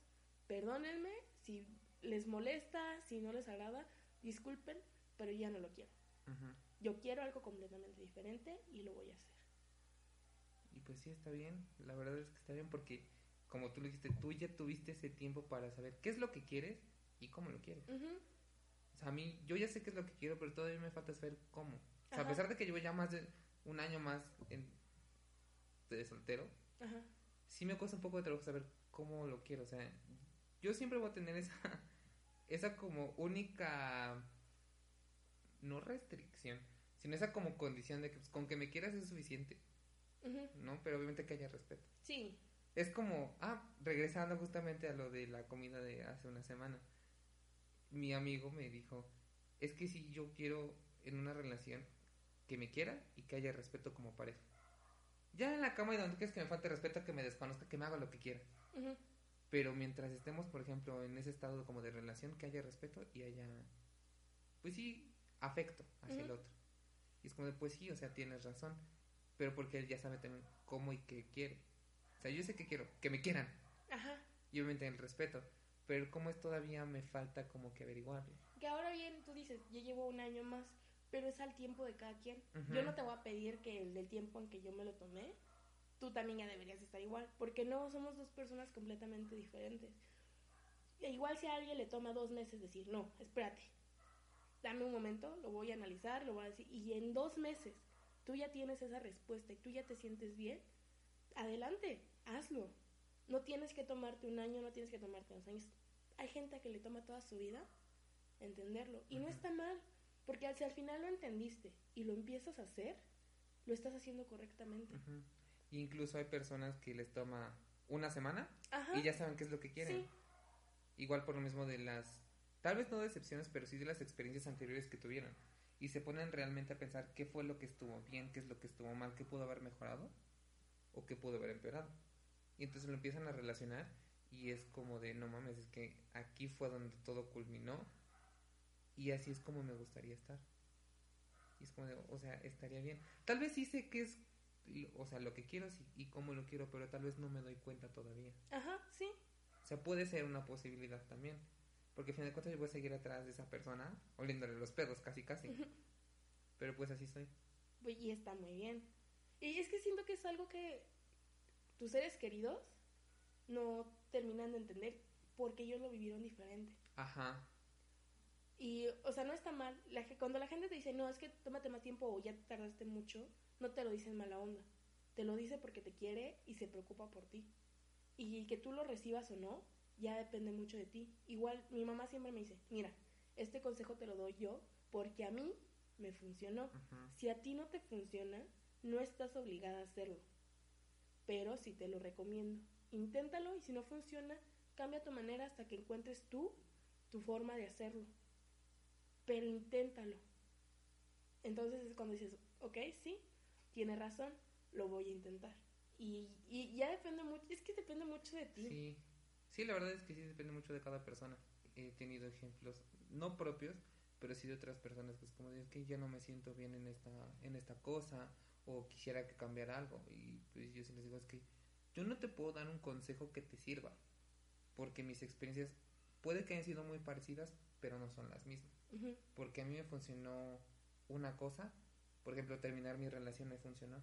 perdónenme si les molesta, si no les agrada, disculpen, pero ya no lo quiero. Yo quiero algo completamente diferente y lo voy a hacer. Y pues sí, está bien, la verdad es que está bien porque como tú lo dijiste, tú ya tuviste ese tiempo para saber qué es lo que quieres y cómo lo quieres. O sea, a mí, yo ya sé qué es lo que quiero, pero todavía me falta saber cómo. O sea, a pesar de que llevo ya más de un año más de soltero, sí me cuesta un poco de trabajo saber cómo lo quiero. O sea, yo siempre voy a tener esa, <laughs> esa como única, no restricción, sino esa como condición de que pues, con que me quieras es suficiente. ¿No? Pero obviamente que haya respeto. Sí es como, ah, regresando justamente a lo de la comida de hace una semana. Mi amigo me dijo, es que si yo quiero en una relación que me quiera y que haya respeto como pareja. Ya en la cama y donde quieres que me falte respeto, que me desconozca, que me haga lo que quiera. Pero mientras estemos, por ejemplo, en ese estado como de relación, que haya respeto y haya, pues sí, afecto hacia el otro. Y es como de, pues sí, o sea, tienes razón. Pero porque él ya sabe también cómo y qué quiere. O sea, yo sé que quiero, que me quieran. Ajá. Y obviamente el respeto. Pero como es todavía me falta como que averiguarlo. Que ahora bien, tú dices, yo llevo un año más, pero es al tiempo de cada quien. Yo no te voy a pedir que el del tiempo en que yo me lo tomé, tú también ya deberías estar igual. Porque no, somos dos personas completamente diferentes. E igual si a alguien le toma dos meses decir, no, espérate, dame un momento, lo voy a analizar, lo voy a decir, y en dos meses tú ya tienes esa respuesta y tú ya te sientes bien, adelante, hazlo. No tienes que tomarte un año, no tienes que tomarte dos años. Hay gente que le toma toda su vida entenderlo. Y no está mal, porque si al final lo entendiste y lo empiezas a hacer, lo estás haciendo correctamente. Incluso hay personas que les toma una semana y ya saben qué es lo que quieren. Igual por lo mismo de las, tal vez no decepciones, pero sí de las experiencias anteriores que tuvieron. Y se ponen realmente a pensar qué fue lo que estuvo bien, qué es lo que estuvo mal, qué pudo haber mejorado o qué pudo haber empeorado. Y entonces lo empiezan a relacionar y es como de, no mames, es que aquí fue donde todo culminó y así es como me gustaría estar. Y es como de, o sea, estaría bien. Tal vez sí sé qué es, o sea, lo que quiero y cómo lo quiero, pero tal vez no me doy cuenta todavía. Ajá, sí. O sea, puede ser una posibilidad también. Porque al fin de cuentas yo voy a seguir atrás de esa persona, oliéndole los pedos casi casi. Pero pues así soy. Y está muy bien. Y es que siento que es algo que tus seres queridos no terminan de entender porque ellos lo vivieron diferente. Ajá. Y, o sea, no está mal. La, cuando la gente te dice, no, es que tómate más tiempo o ya te tardaste mucho, no te lo dicen mala onda. Te lo dice porque te quiere y se preocupa por ti. Y que tú lo recibas o no, ya depende mucho de ti. Igual, mi mamá siempre me dice, mira, este consejo te lo doy yo porque a mí me funcionó. Si a ti no te funciona, no estás obligada a hacerlo, pero sí te lo recomiendo. Inténtalo y si no funciona, cambia tu manera hasta que encuentres tú tu forma de hacerlo. Pero inténtalo. Entonces es cuando dices, ok, sí, tiene razón, lo voy a intentar. Y, y ya depende mucho, es que depende mucho de ti. Sí, sí, la verdad es que sí depende mucho de cada persona. He tenido ejemplos, no propios, pero sí de otras personas que es como de que yo no me siento bien en esta, en esta cosa, o quisiera que cambiara algo. Y pues yo sí les digo, es que yo no te puedo dar un consejo que te sirva, porque mis experiencias puede que hayan sido muy parecidas, pero no son las mismas. Porque a mí me funcionó una cosa, por ejemplo, terminar mi relación me funcionó.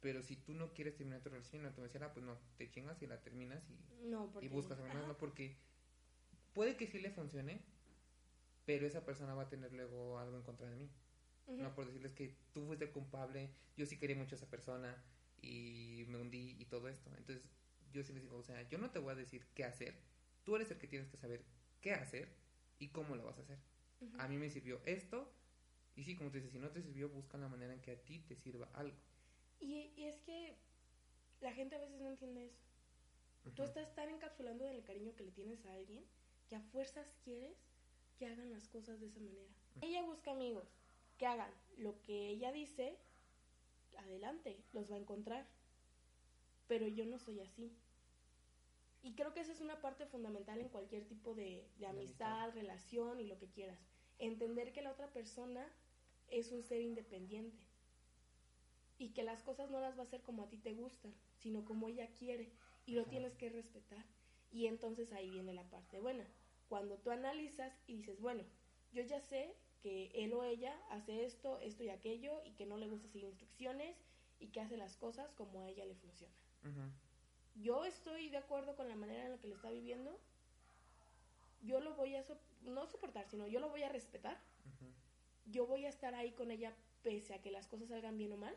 Pero si tú no quieres terminar tu relación, no te ah, pues no, te chingas y la terminas y, No, porque... y buscas a no porque puede que sí le funcione, pero esa persona va a tener luego algo en contra de mí. No por decirles que tú fuiste el culpable, yo sí quería mucho a esa persona y me hundí y todo esto. Entonces yo sí les digo, o sea, yo no te voy a decir qué hacer, tú eres el que tienes que saber qué hacer y cómo lo vas a hacer. A mí me sirvió esto y sí, como tú dices, si no te sirvió, busca la manera en que a ti te sirva algo. Y, y es que la gente a veces no entiende eso. Tú estás tan encapsulando del cariño que le tienes a alguien que a fuerzas quieres que hagan las cosas de esa manera. Ella busca amigos que hagan lo que ella dice, adelante, los va a encontrar. Pero yo no soy así. Y creo que esa es una parte fundamental en cualquier tipo de, de amistad, amistad. relación y lo que quieras. Entender que la otra persona es un ser independiente y que las cosas no las va a hacer como a ti te gustan, sino como ella quiere y lo tienes que respetar. Y entonces ahí viene la parte buena. Cuando tú analizas y dices, bueno, yo ya sé que él o ella hace esto, esto y aquello y que no le gusta seguir instrucciones y que hace las cosas como a ella le funciona. Yo estoy de acuerdo con la manera en la que lo está viviendo. Yo lo voy a, so- no soportar, sino yo lo voy a respetar. Yo voy a estar ahí con ella pese a que las cosas salgan bien o mal.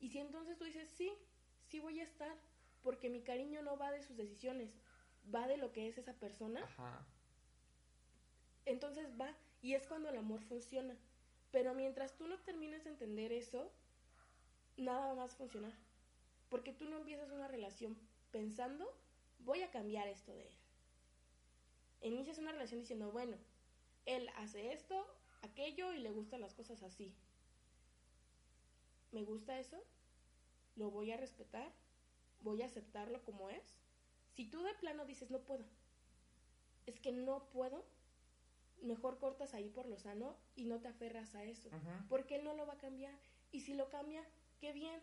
Y si entonces tú dices, sí, sí voy a estar, porque mi cariño no va de sus decisiones, va de lo que es esa persona, Ajá. entonces va. Y es cuando el amor funciona. Pero mientras tú no termines de entender eso, nada va más a funcionar. Porque tú no empiezas una relación pensando, voy a cambiar esto de él. Inicias una relación diciendo, bueno, él hace esto, aquello y le gustan las cosas así. Me gusta eso, lo voy a respetar, voy a aceptarlo como es. Si tú de plano dices, no puedo, es que no puedo, mejor cortas ahí por lo sano y no te aferras a eso. Porque él no lo va a cambiar. Y si lo cambia, qué bien.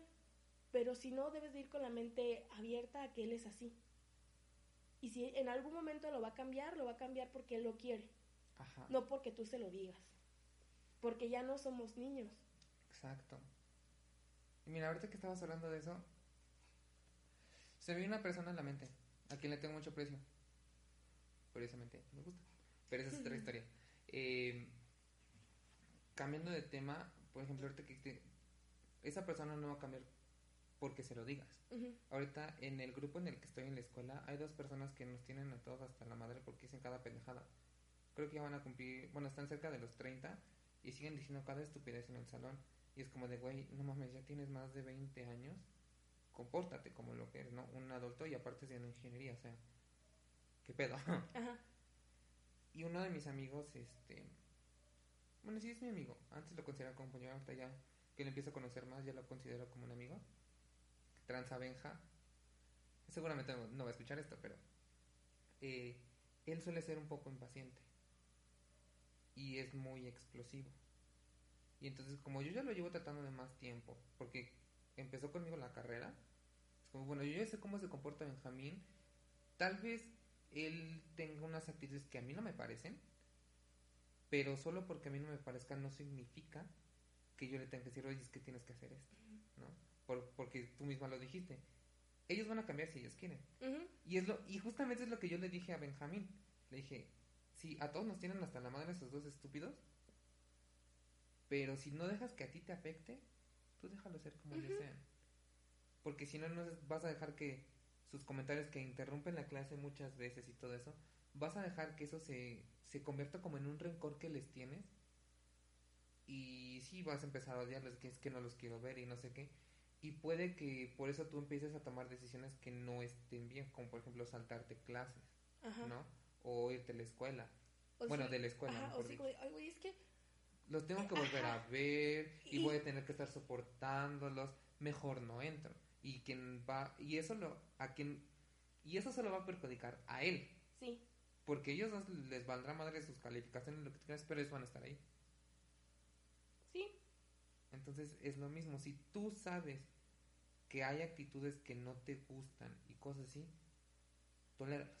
Pero si no, debes de ir con la mente abierta a que él es así. Y si en algún momento lo va a cambiar, lo va a cambiar porque él lo quiere, Ajá. no porque tú se lo digas. Porque ya no somos niños. Exacto. Y mira, ahorita que estabas hablando de eso, se ve una persona en la mente, a quien le tengo mucho precio. Curiosamente, me gusta. Pero esa es otra historia. Eh, cambiando de tema, por ejemplo, ahorita que te- esa persona no va a cambiar porque se lo digas. Ahorita en el grupo en el que estoy en la escuela hay dos personas que nos tienen a todos hasta la madre porque dicen cada pendejada. Creo que ya van a cumplir, bueno, están cerca de los 30 y siguen diciendo cada estupidez en el salón. Y es como de, güey, no mames, ya tienes más de 20 años, compórtate como lo que eres, ¿no? Un adulto y aparte de ingeniería, o sea, ¿qué pedo? Ajá. <laughs> y uno de mis amigos, este, bueno, sí es mi amigo, antes lo consideraba como compañero, ahorita ya que lo empiezo a conocer más, ya lo considero como un amigo. Transabenja. Seguramente no, no va a escuchar esto, pero eh, él suele ser un poco impaciente y es muy explosivo. Y entonces, como yo ya lo llevo tratando de más tiempo, porque empezó conmigo la carrera, es como, bueno, yo ya sé cómo se comporta Benjamín, tal vez él tenga unas actitudes que a mí no me parecen, pero solo porque a mí no me parezcan no significa que yo le tenga que decir, oye, es que tienes que hacer esto, ¿no? Por- porque tú misma lo dijiste. Ellos van a cambiar si ellos quieren. Y es lo y justamente es lo que yo le dije a Benjamín. Le dije, sí, a todos nos tienen hasta la madre esos dos estúpidos, pero si no dejas que a ti te afecte, tú déjalo ser como ellos sean. Porque si no, no vas a dejar que sus comentarios que interrumpen la clase muchas veces y todo eso, vas a dejar que eso se, se convierta como en un rencor que les tienes. Y sí, vas a empezar a odiarlos, que es que no los quiero ver y no sé qué. Y puede que por eso tú empieces a tomar decisiones que no estén bien, como por ejemplo saltarte clases, Ajá. ¿no? O irte a la escuela. O bueno, sí- de la escuela, Ajá, mejor o sí, dicho. güey, ay, güey, es que Los tengo que volver a ver y, Y- voy a tener que estar soportándolos. Mejor no entro. Y quien va y eso lo a quien y eso se lo va a perjudicar a él, sí. porque ellos les valdrá madre sus calificaciones lo que tú quieras, pero ellos van a estar ahí. Sí, Entonces es lo mismo, si tú sabes que hay actitudes que no te gustan y cosas así, toléralas.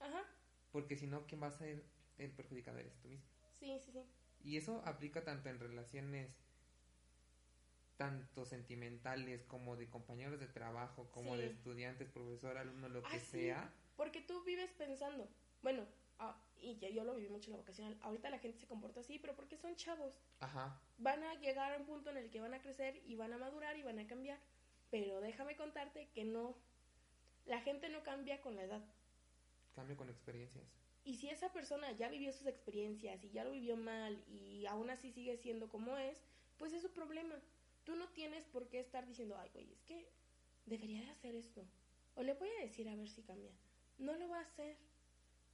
ajá. Porque si no, ¿quién va a ser el perjudicado eres tú mismo. Sí, sí, sí. Y eso aplica tanto en relaciones tanto sentimentales como de compañeros de trabajo, como de estudiantes, profesor, alumno, lo que Ah, sí. sea. Porque tú vives pensando, bueno, ah, y ya yo lo viví mucho en la vocacional, ahorita la gente se comporta así, pero porque son chavos. Ajá. Van a llegar a un punto en el que van a crecer y van a madurar y van a cambiar. Pero déjame contarte que no, la gente no cambia con la edad. Cambio con experiencias. Y si esa persona ya vivió sus experiencias y ya lo vivió mal y aún así sigue siendo como es, pues es su problema. Tú no tienes por qué estar diciendo, ay, güey, es que debería de hacer esto. O le voy a decir a ver si cambia. No lo va a hacer.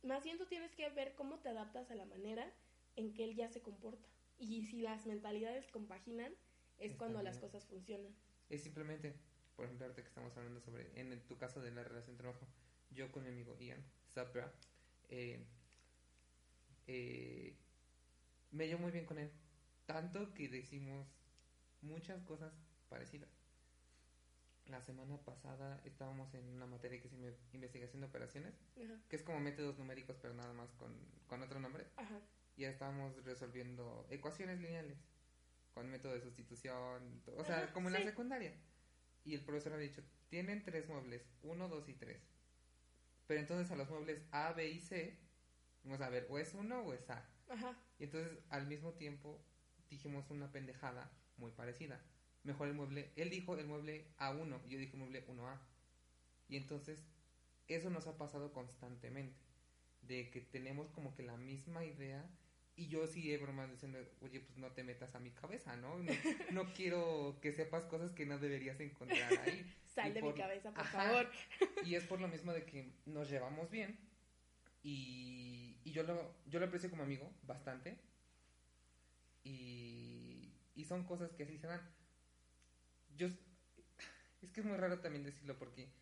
Más bien tú tienes que ver cómo te adaptas a la manera en que él ya se comporta. Y si las mentalidades compaginan, es cuando las cosas funcionan. Es simplemente, por ejemplo, ahorita que estamos hablando sobre, en el- tu caso de la relación de trabajo, yo con mi amigo Ian Zapra, eh, eh, me llevo muy bien con él. Tanto que decimos muchas cosas parecidas. La semana pasada estábamos en una materia que se llama investigación de operaciones, Ajá. que es como métodos numéricos, pero nada más con, con otro nombre. Ajá. Ya estábamos resolviendo ecuaciones lineales con método de sustitución, y o sea, Ajá, como en la secundaria. Y el profesor había dicho, tienen tres muebles, uno, dos y tres. Pero entonces a los muebles A, B y C, vamos a ver, o es uno o es A. Ajá. Y entonces al mismo tiempo dijimos una pendejada muy parecida. Mejor el mueble, él dijo el mueble A1 y yo dije el mueble 1A. Y entonces eso nos ha pasado constantemente. De que tenemos como que la misma idea. Y yo sí he bromas diciendo, oye, pues no te metas a mi cabeza, ¿no? No, no <laughs> quiero que sepas cosas que no deberías encontrar ahí. <laughs> Sal de por- mi cabeza, por Ajá. favor. <laughs> Y es por lo mismo de que nos llevamos bien. Y, y yo, lo, yo lo aprecio como amigo bastante. Y, y son cosas que así se dan. Yo, es que es muy raro también decirlo porque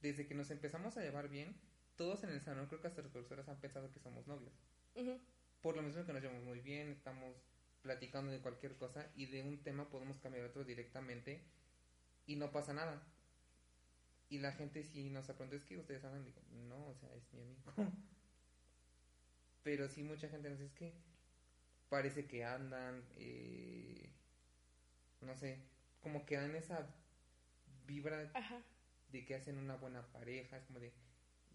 desde que nos empezamos a llevar bien, todos en el salón, creo que hasta los profesores han pensado que somos novios. Por lo mismo que nos llevamos muy bien, estamos platicando de cualquier cosa y de un tema podemos cambiar a otro directamente y no pasa nada. Y la gente sí nos pregunta, es que ustedes hablan, digo, no, o sea, es mi amigo. <laughs> Pero sí mucha gente nos dice, es que parece que andan, eh, no sé, como que dan esa vibra Ajá. de que hacen una buena pareja, es como de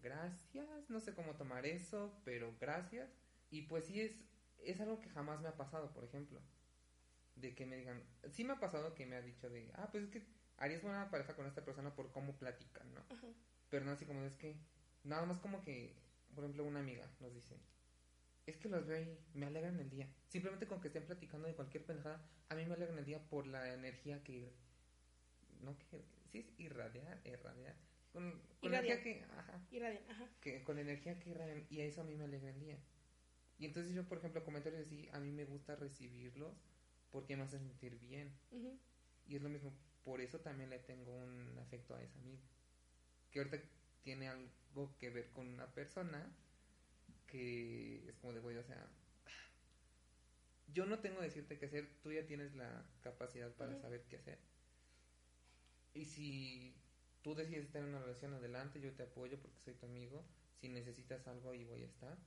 gracias, no sé cómo tomar eso, pero gracias. Y pues sí es, es algo que jamás me ha pasado, por ejemplo. De que me digan, sí me ha pasado que me ha dicho de, ah, pues es que harías buena pareja con esta persona por cómo platican, ¿no? Ajá. Pero no así como es que, nada más como que, por ejemplo, una amiga nos dice, es que los veo y me alegran el día. Simplemente con que estén platicando de cualquier pendejada, a mí me alegran el día por la energía que, no que, sí es irradiar, irradiar, con, energía que, ajá, Y radian, ajá. que con energía que irradian, y a eso a mí me alegra el día. Y entonces yo, por ejemplo, comentarios así, a mí me gusta recibirlos porque me hacen sentir bien. Y es lo mismo, por eso también le tengo un afecto a esa amiga. Que ahorita tiene algo que ver con una persona que es como de, güey, o sea, yo no tengo que decirte qué hacer, tú ya tienes la capacidad para saber qué hacer. Y si tú decides estar en una relación adelante, yo te apoyo porque soy tu amigo. Si necesitas algo, ahí voy a estar.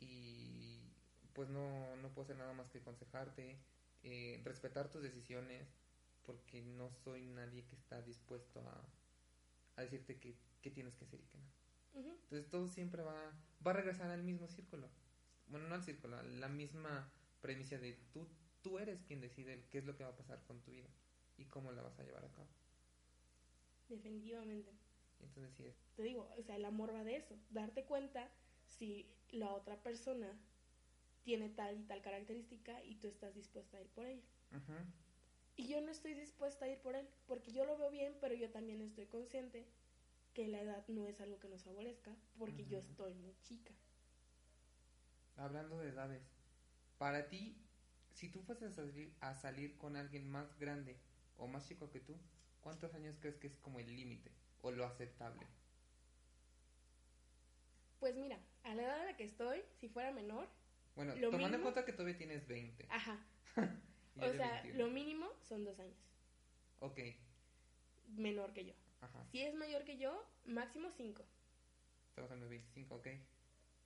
Y pues no, no puedo hacer nada más que aconsejarte, eh, respetar tus decisiones, porque no soy nadie que está dispuesto a, a decirte qué qué tienes que hacer y qué no. Entonces todo siempre va, va a regresar al mismo círculo. Bueno, no al círculo, a la misma premisa de tú, tú eres quien decide qué es lo que va a pasar con tu vida y cómo la vas a llevar a cabo. Definitivamente. Entonces sí es. Te digo, o sea, el amor va de eso. Darte cuenta si la otra persona tiene tal y tal característica y tú estás dispuesta a ir por ella. Ujú. Y yo no estoy dispuesta a ir por él, porque yo lo veo bien, pero yo también estoy consciente que la edad no es algo que nos favorezca, porque yo estoy muy chica. Hablando de edades, para ti, si tú fueses a salir, a salir con alguien más grande o más chico que tú, ¿cuántos años crees que es como el límite o lo aceptable? Pues mira, a la edad en la que estoy, si fuera menor, Bueno, Lo tomando en cuenta que todavía tienes 20. ajá. <laughs> O sea, 21. lo mínimo son dos años, Ok, menor que yo. Ajá. Si es mayor que yo, máximo cinco. Estamos en los 25, ok.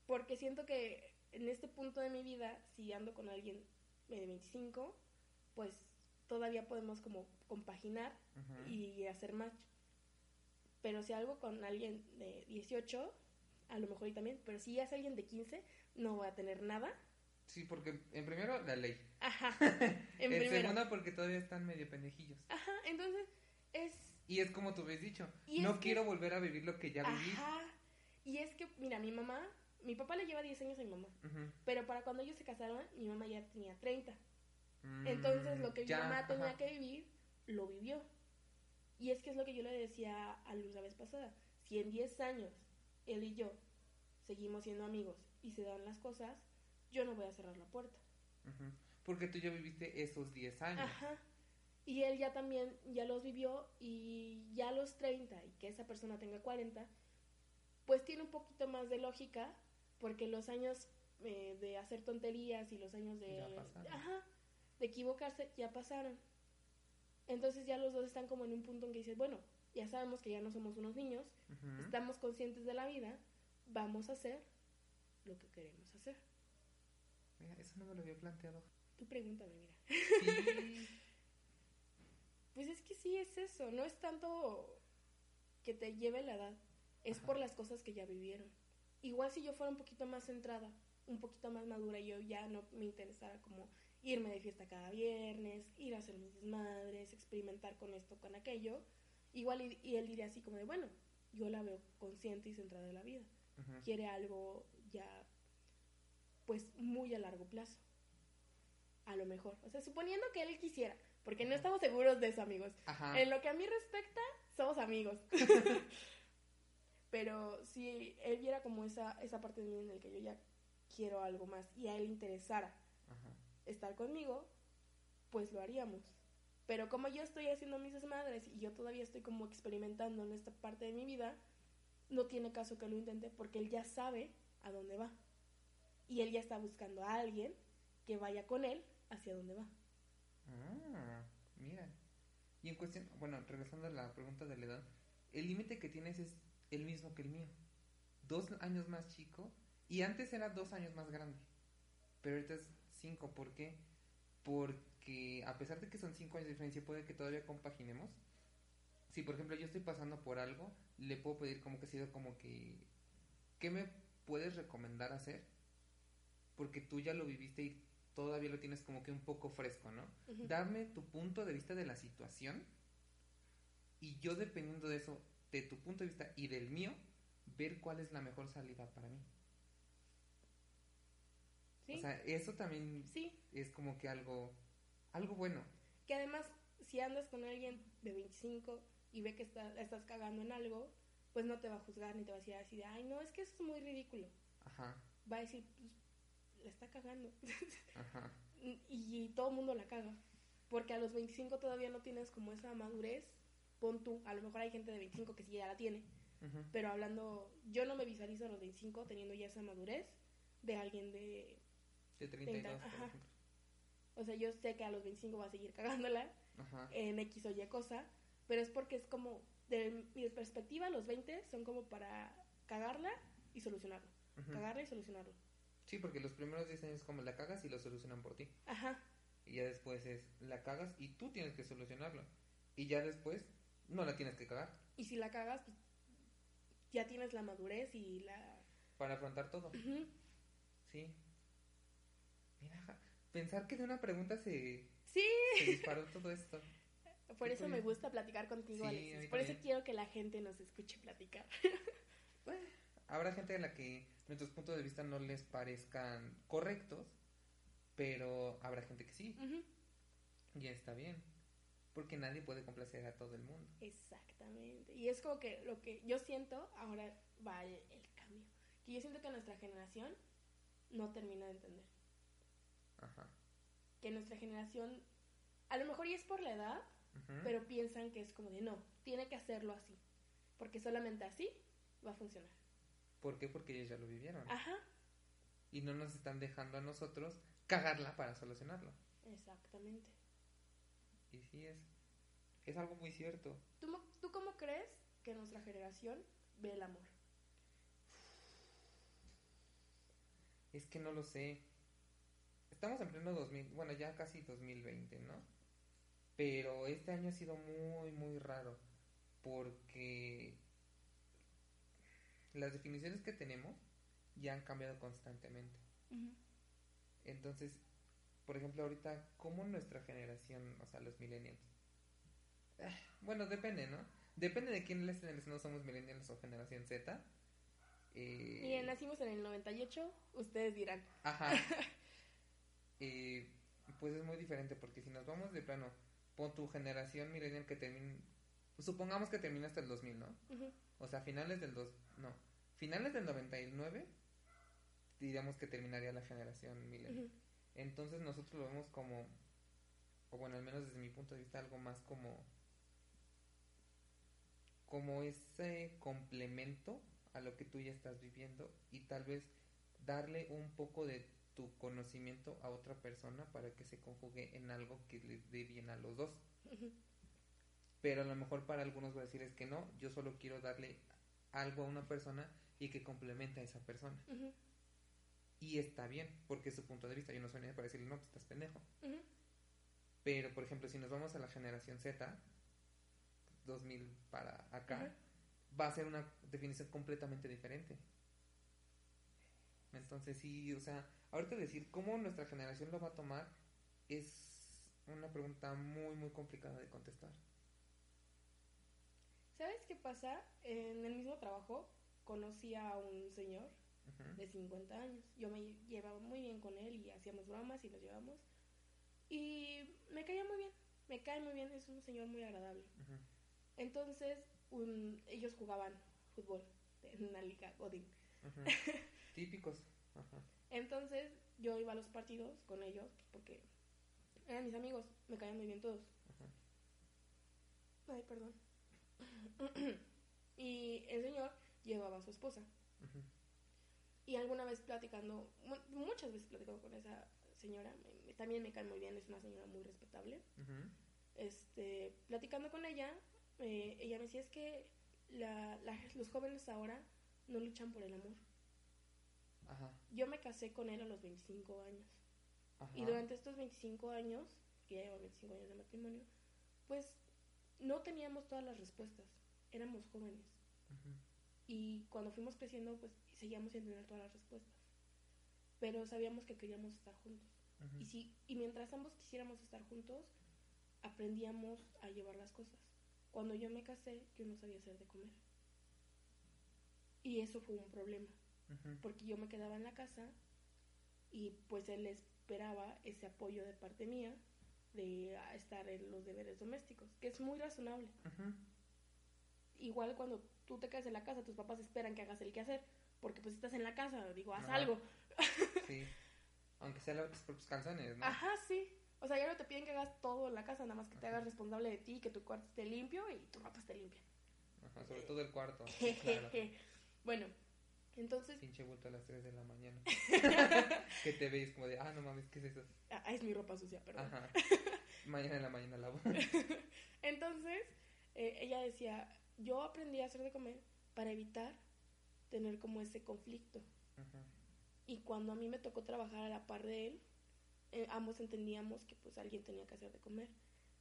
Porque siento que en este punto de mi vida, si ando con alguien de 25, pues todavía podemos como compaginar y hacer match. Pero si algo con alguien de 18, a lo mejor y también, pero si es alguien de 15, no voy a tener nada. Sí, porque en primero la ley. Ajá. <laughs> En En segundo porque todavía están medio pendejillos. Ajá, entonces es Y es como tú habías dicho, no que- quiero volver a vivir lo que ya viví. Ajá. Y es que, mira, mi mamá, mi papá le lleva 10 años a mi mamá, pero para cuando ellos se casaron, mi mamá ya tenía 30. Mm, Entonces, lo que mi mamá tenía que vivir, lo vivió. Y es que es lo que yo le decía a Luz la vez pasada. Si en 10 años él y yo seguimos siendo amigos y se dan las cosas, yo no voy a cerrar la puerta. Porque tú ya viviste esos 10 años. Ajá. Y él ya también, ya los vivió y ya a los 30 y que esa persona tenga 40, pues tiene un poquito más de lógica porque los años eh, de hacer tonterías y los años de... Ajá, de equivocarse ya pasaron. Entonces ya los dos están como en un punto en que dices, bueno, ya sabemos que ya no somos unos niños, estamos conscientes de la vida, vamos a hacer lo que queremos hacer. Mira, eso no me lo había planteado. Tú pregúntame, mira. Sí. <laughs> Es eso, no es tanto que te lleve la edad, es Ajá. por las cosas que ya vivieron. Igual si yo fuera un poquito más centrada, un poquito más madura, y yo ya no me interesara como irme de fiesta cada viernes, ir a hacer mis desmadres, experimentar con esto, con aquello, igual y, y él diría así como de, bueno, yo la veo consciente y centrada en la vida, quiere algo ya pues muy a largo plazo. A lo mejor, o sea, suponiendo que él quisiera, porque no estamos seguros de eso, amigos. Ajá. En lo que a mí respecta, somos amigos. <laughs> Pero si él viera como esa, esa parte de mí en el que yo ya quiero algo más y a él interesara Ajá. estar conmigo, pues lo haríamos. Pero como yo estoy haciendo mis desmadres y yo todavía estoy como experimentando en esta parte de mi vida, no tiene caso que lo intente porque él ya sabe a dónde va. Y él ya está buscando a alguien que vaya con él hacia dónde va. Ah. Y en cuestión, bueno, regresando a la pregunta de la edad, el límite que tienes es el mismo que el mío. Dos años más chico y antes era dos años más grande. Pero ahorita es cinco. ¿Por qué? Porque a pesar de que son cinco años de diferencia, puede que todavía compaginemos. Si, por ejemplo, yo estoy pasando por algo, le puedo pedir como que sido como que... ¿Qué me puedes recomendar hacer? Porque tú ya lo viviste y todavía lo tienes como que un poco fresco, ¿no? Ujú. Darme tu punto de vista de la situación y yo dependiendo de eso, de tu punto de vista y del mío, ver cuál es la mejor salida para mí. ¿Sí? O sea, eso también sí, es como que algo, algo bueno. que además si andas con alguien de 25 y ve que está, estás cagando en algo, pues no te va a juzgar ni te va a decir así de, ay, no, es que eso es muy ridículo. Ajá, Va a decir, pues, la está cagando. <laughs> ajá. y, y todo el mundo la caga. Porque a los 25 todavía no tienes como esa madurez. Pon tú, a lo mejor hay gente de 25 que sí ya la tiene. Pero hablando, yo no me visualizo a los 25 teniendo ya esa madurez de alguien de... De 32, por ajá. ejemplo. O sea, yo sé que a los 25 va a seguir cagándola Ajá. en X o Y cosa. Pero es porque es como, de mi perspectiva, los 20 son como para cagarla y solucionarlo. Cagarla y solucionarlo. Sí, porque los primeros 10 años como la cagas y lo solucionan por ti. Ajá. Y ya después es la cagas y tú tienes que solucionarlo. Y ya después no la tienes que cagar Y si la cagas, pues ya tienes la madurez y la... para afrontar todo. Sí. Mira, pensar que de una pregunta se, Sí, se disparó todo esto. <laughs> por eso me gusta platicar contigo, Sí, Alexis. Por eso quiero que la gente nos escuche platicar. Bueno, habrá gente a la que nuestros puntos de vista no les parezcan correctos, pero habrá gente que sí. Ujú. Y está bien. Porque nadie puede complacer a todo el mundo. Exactamente. Y es como que lo que yo siento, ahora va el, el cambio. Que yo siento que nuestra generación no termina de entender. Ajá. Que nuestra generación, a lo mejor y es por la edad, pero piensan que es como de no, tiene que hacerlo así. Porque solamente así va a funcionar. ¿Por qué? Porque ellos ya lo vivieron. Ajá, Y no nos están dejando a nosotros cagarla para solucionarlo. exactamente. Y sí es. Es algo muy cierto. ¿Tú, ¿Tú cómo crees que nuestra generación ve el amor? Es que no lo sé. Estamos en pleno 2000, bueno, ya casi 2020, ¿no? Pero este año ha sido muy, muy raro porque las definiciones que tenemos ya han cambiado constantemente. Entonces, por ejemplo, ahorita, ¿cómo nuestra generación, o sea, los millennials? Ah, Bueno, depende, ¿no? Depende de quién les no somos millennials o generación Z. Eh, Miren, nacimos en el 98, ustedes dirán. Ajá. <laughs> Eh, pues es muy diferente porque si nos vamos de plano, pon tu generación millennial que termina, supongamos que termina hasta el 2000, ¿no? O sea, finales del dos, no, finales del 99 diríamos que terminaría la generación millennial. Entonces nosotros lo vemos como, o bueno, al menos desde mi punto de vista, algo más como, como ese complemento a lo que tú ya estás viviendo y tal vez darle un poco de tu conocimiento a otra persona para que se conjugue en algo que les dé bien a los dos. Pero a lo mejor para algunos voy a decir es que no, yo solo quiero darle algo a una persona y que complemente a esa persona. Y está bien, porque es su punto de vista. Yo no soy nadie para decirle, no, pues estás pendejo. Pero, por ejemplo, si nos vamos a la generación Z, 2000 para acá, va a ser una definición completamente diferente. Entonces, sí, o sea, ahorita decir cómo nuestra generación lo va a tomar es una pregunta muy, muy complicada de contestar. ¿Sabes qué pasa? En el mismo trabajo conocí a un señor de 50 años. Yo me llevaba muy bien con él y hacíamos bromas y nos llevamos. Y me caía muy bien, me cae muy bien, es un señor muy agradable. Entonces, un- ellos jugaban fútbol en una liga Godín. <laughs> Típicos. Entonces, yo iba a los partidos con ellos porque eran mis amigos, me caían muy bien todos. Ay, perdón. <clears throat> y el señor llevaba a su esposa. ujú, Y alguna vez platicando, mu- muchas veces platicando con esa señora, me- también me cae muy bien, es una señora muy respetable. ujú, Este, platicando con ella, eh, ella me decía, es que la- la- los jóvenes ahora no luchan por el amor. Ajá. Yo me casé con él a los 25 años. Ajá. Y durante estos 25 años, que ya llevo 25 años de matrimonio, pues no teníamos todas las respuestas. Éramos jóvenes. Y cuando fuimos creciendo, pues seguíamos sin tener todas las respuestas. Pero sabíamos que queríamos estar juntos. Y, si, y mientras ambos quisiéramos estar juntos, aprendíamos a llevar las cosas. Cuando yo me casé, yo no sabía hacer de comer. Y eso fue un problema, porque yo me quedaba en la casa y pues él esperaba ese apoyo de parte mía de estar en los deberes domésticos, que es muy razonable. Igual cuando tú te quedas en la casa, tus papás esperan que hagas el quehacer, porque pues estás en la casa, digo, haz Ajá. algo. <laughs> Sí. Aunque sea los propios calzones, ¿no? Ajá, sí. O sea, ya no te piden que hagas todo en la casa, nada más que te hagas responsable de ti, que tu cuarto esté limpio y tu ropa esté limpia. Ajá, sobre todo el cuarto. <laughs> sí, claro. bueno, entonces, Pinche bulto a las 3 de la mañana. <laughs> que te veis como de, ah, no mames, ¿qué es eso? ah, es mi ropa sucia, perdón. Ajá. Mañana en la mañana lavo. <laughs> Entonces, eh, ella decía, yo aprendí a hacer de comer para evitar tener como ese conflicto. Ajá. Y cuando a mí me tocó trabajar a la par de él, eh, ambos entendíamos que pues alguien tenía que hacer de comer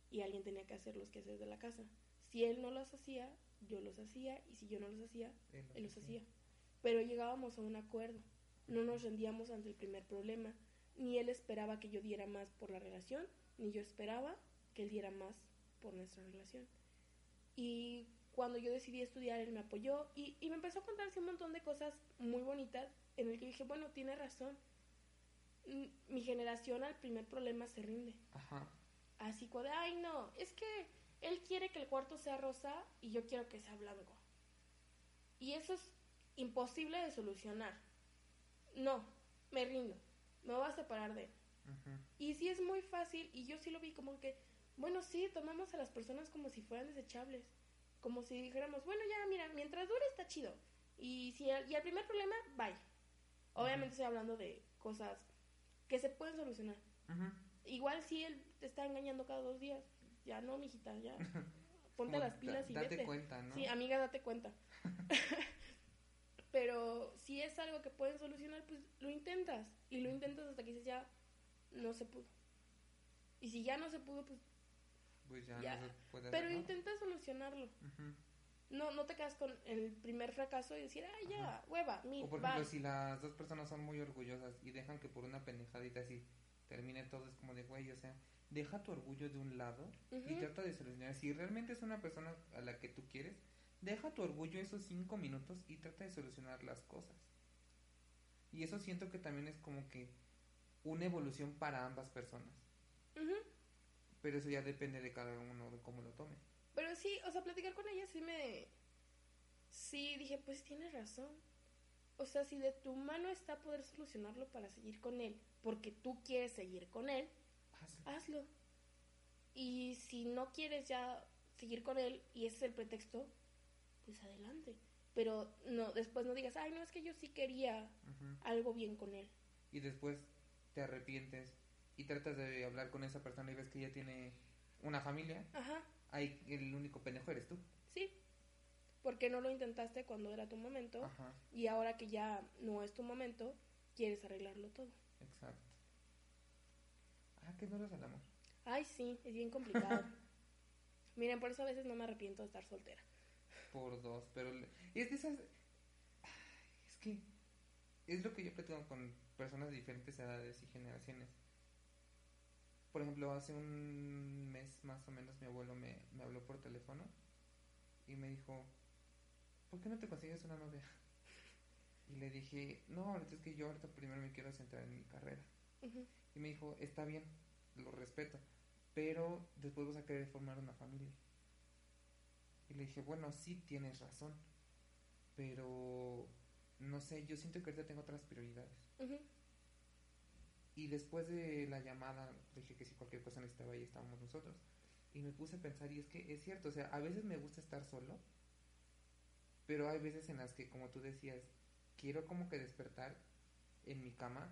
y alguien tenía que hacer los quehaceres de la casa. Si él no los hacía, yo los hacía y si yo no los hacía, Él lo él los hacía. hacía. Pero llegábamos a un acuerdo. No nos rendíamos ante el primer problema. Ni él esperaba que yo diera más por la relación, ni yo esperaba que él diera más por nuestra relación. Y cuando yo decidí estudiar, él me apoyó y, y me empezó a contar así un montón de cosas muy bonitas en el que dije, bueno, tiene razón. Mi generación al primer problema se rinde. Ajá. Así como de, ay no, es que él quiere que el cuarto sea rosa y yo quiero que sea blanco. Y eso es imposible de solucionar. No, me rindo, me voy a separar de él. Y sí es muy fácil y yo sí lo vi como que, bueno, sí, tomamos a las personas como si fueran desechables. Como si dijéramos, bueno, ya, mira, mientras dure está chido. Y si el, y el primer problema, bye. Obviamente estoy hablando de cosas que se pueden solucionar. Igual si él te está engañando cada dos días, ya no, mijita, ya. <laughs> Ponte Como las da- pilas y Date vete. cuenta, ¿no? Sí, amiga, date cuenta. <laughs> Pero si es algo que pueden solucionar, pues lo intentas. Y lo intentas hasta que dices ya, no se pudo. Y si ya no se pudo, pues pues ya, Ya. no se puede Pero nada. intenta solucionarlo. No, no te quedas con el primer fracaso y decir, ah, ya, Ajá. hueva, mi, O por bye". ejemplo, si las dos personas son muy orgullosas y dejan que por una pendejadita así termine todo, es como de, güey, o sea, deja tu orgullo de un lado y trata de solucionar. Si realmente es una persona a la que tú quieres, deja tu orgullo esos cinco minutos y trata de solucionar las cosas. Y eso siento que también es como que una evolución para ambas personas. Pero eso ya depende de cada uno, de cómo lo tome. Pero sí, o sea, platicar con ella sí me... Sí, dije, pues tienes razón. O sea, si de tu mano está poder solucionarlo para seguir con él, porque tú quieres seguir con él, Hazlo. hazlo. Y si no quieres ya seguir con él y ese es el pretexto, pues adelante. Pero no, después no digas, ay, no, es que yo sí quería algo bien con él. y después te arrepientes y tratas de hablar con esa persona y ves que ella tiene una familia, Ajá, ahí el único pendejo eres tú. sí. Porque no lo intentaste cuando era tu momento Ajá, y ahora que ya no es tu momento, quieres arreglarlo todo. exacto. Ah, que no los al amor. Ay, sí, es bien complicado. <laughs> Miren, por eso a veces no me arrepiento de estar soltera. Por dos, pero le- es de esas... Es que es lo que yo platico con personas de diferentes edades y generaciones. Por ejemplo, hace un mes más o menos mi abuelo me, me habló por teléfono y me dijo, ¿por qué no te consigues una novia? Y le dije, no, ahorita es que yo ahorita primero me quiero centrar en mi carrera. Y me dijo, está bien, lo respeto, pero después vas a querer formar una familia. Y le dije, bueno, sí tienes razón, pero no sé, yo siento que ahorita tengo otras prioridades. Y después de la llamada, dije que si cualquier cosa necesitaba, ahí estábamos nosotros. Y me puse a pensar, y es que es cierto, o sea, a veces me gusta estar solo, pero hay veces en las que, como tú decías, quiero como que despertar en mi cama,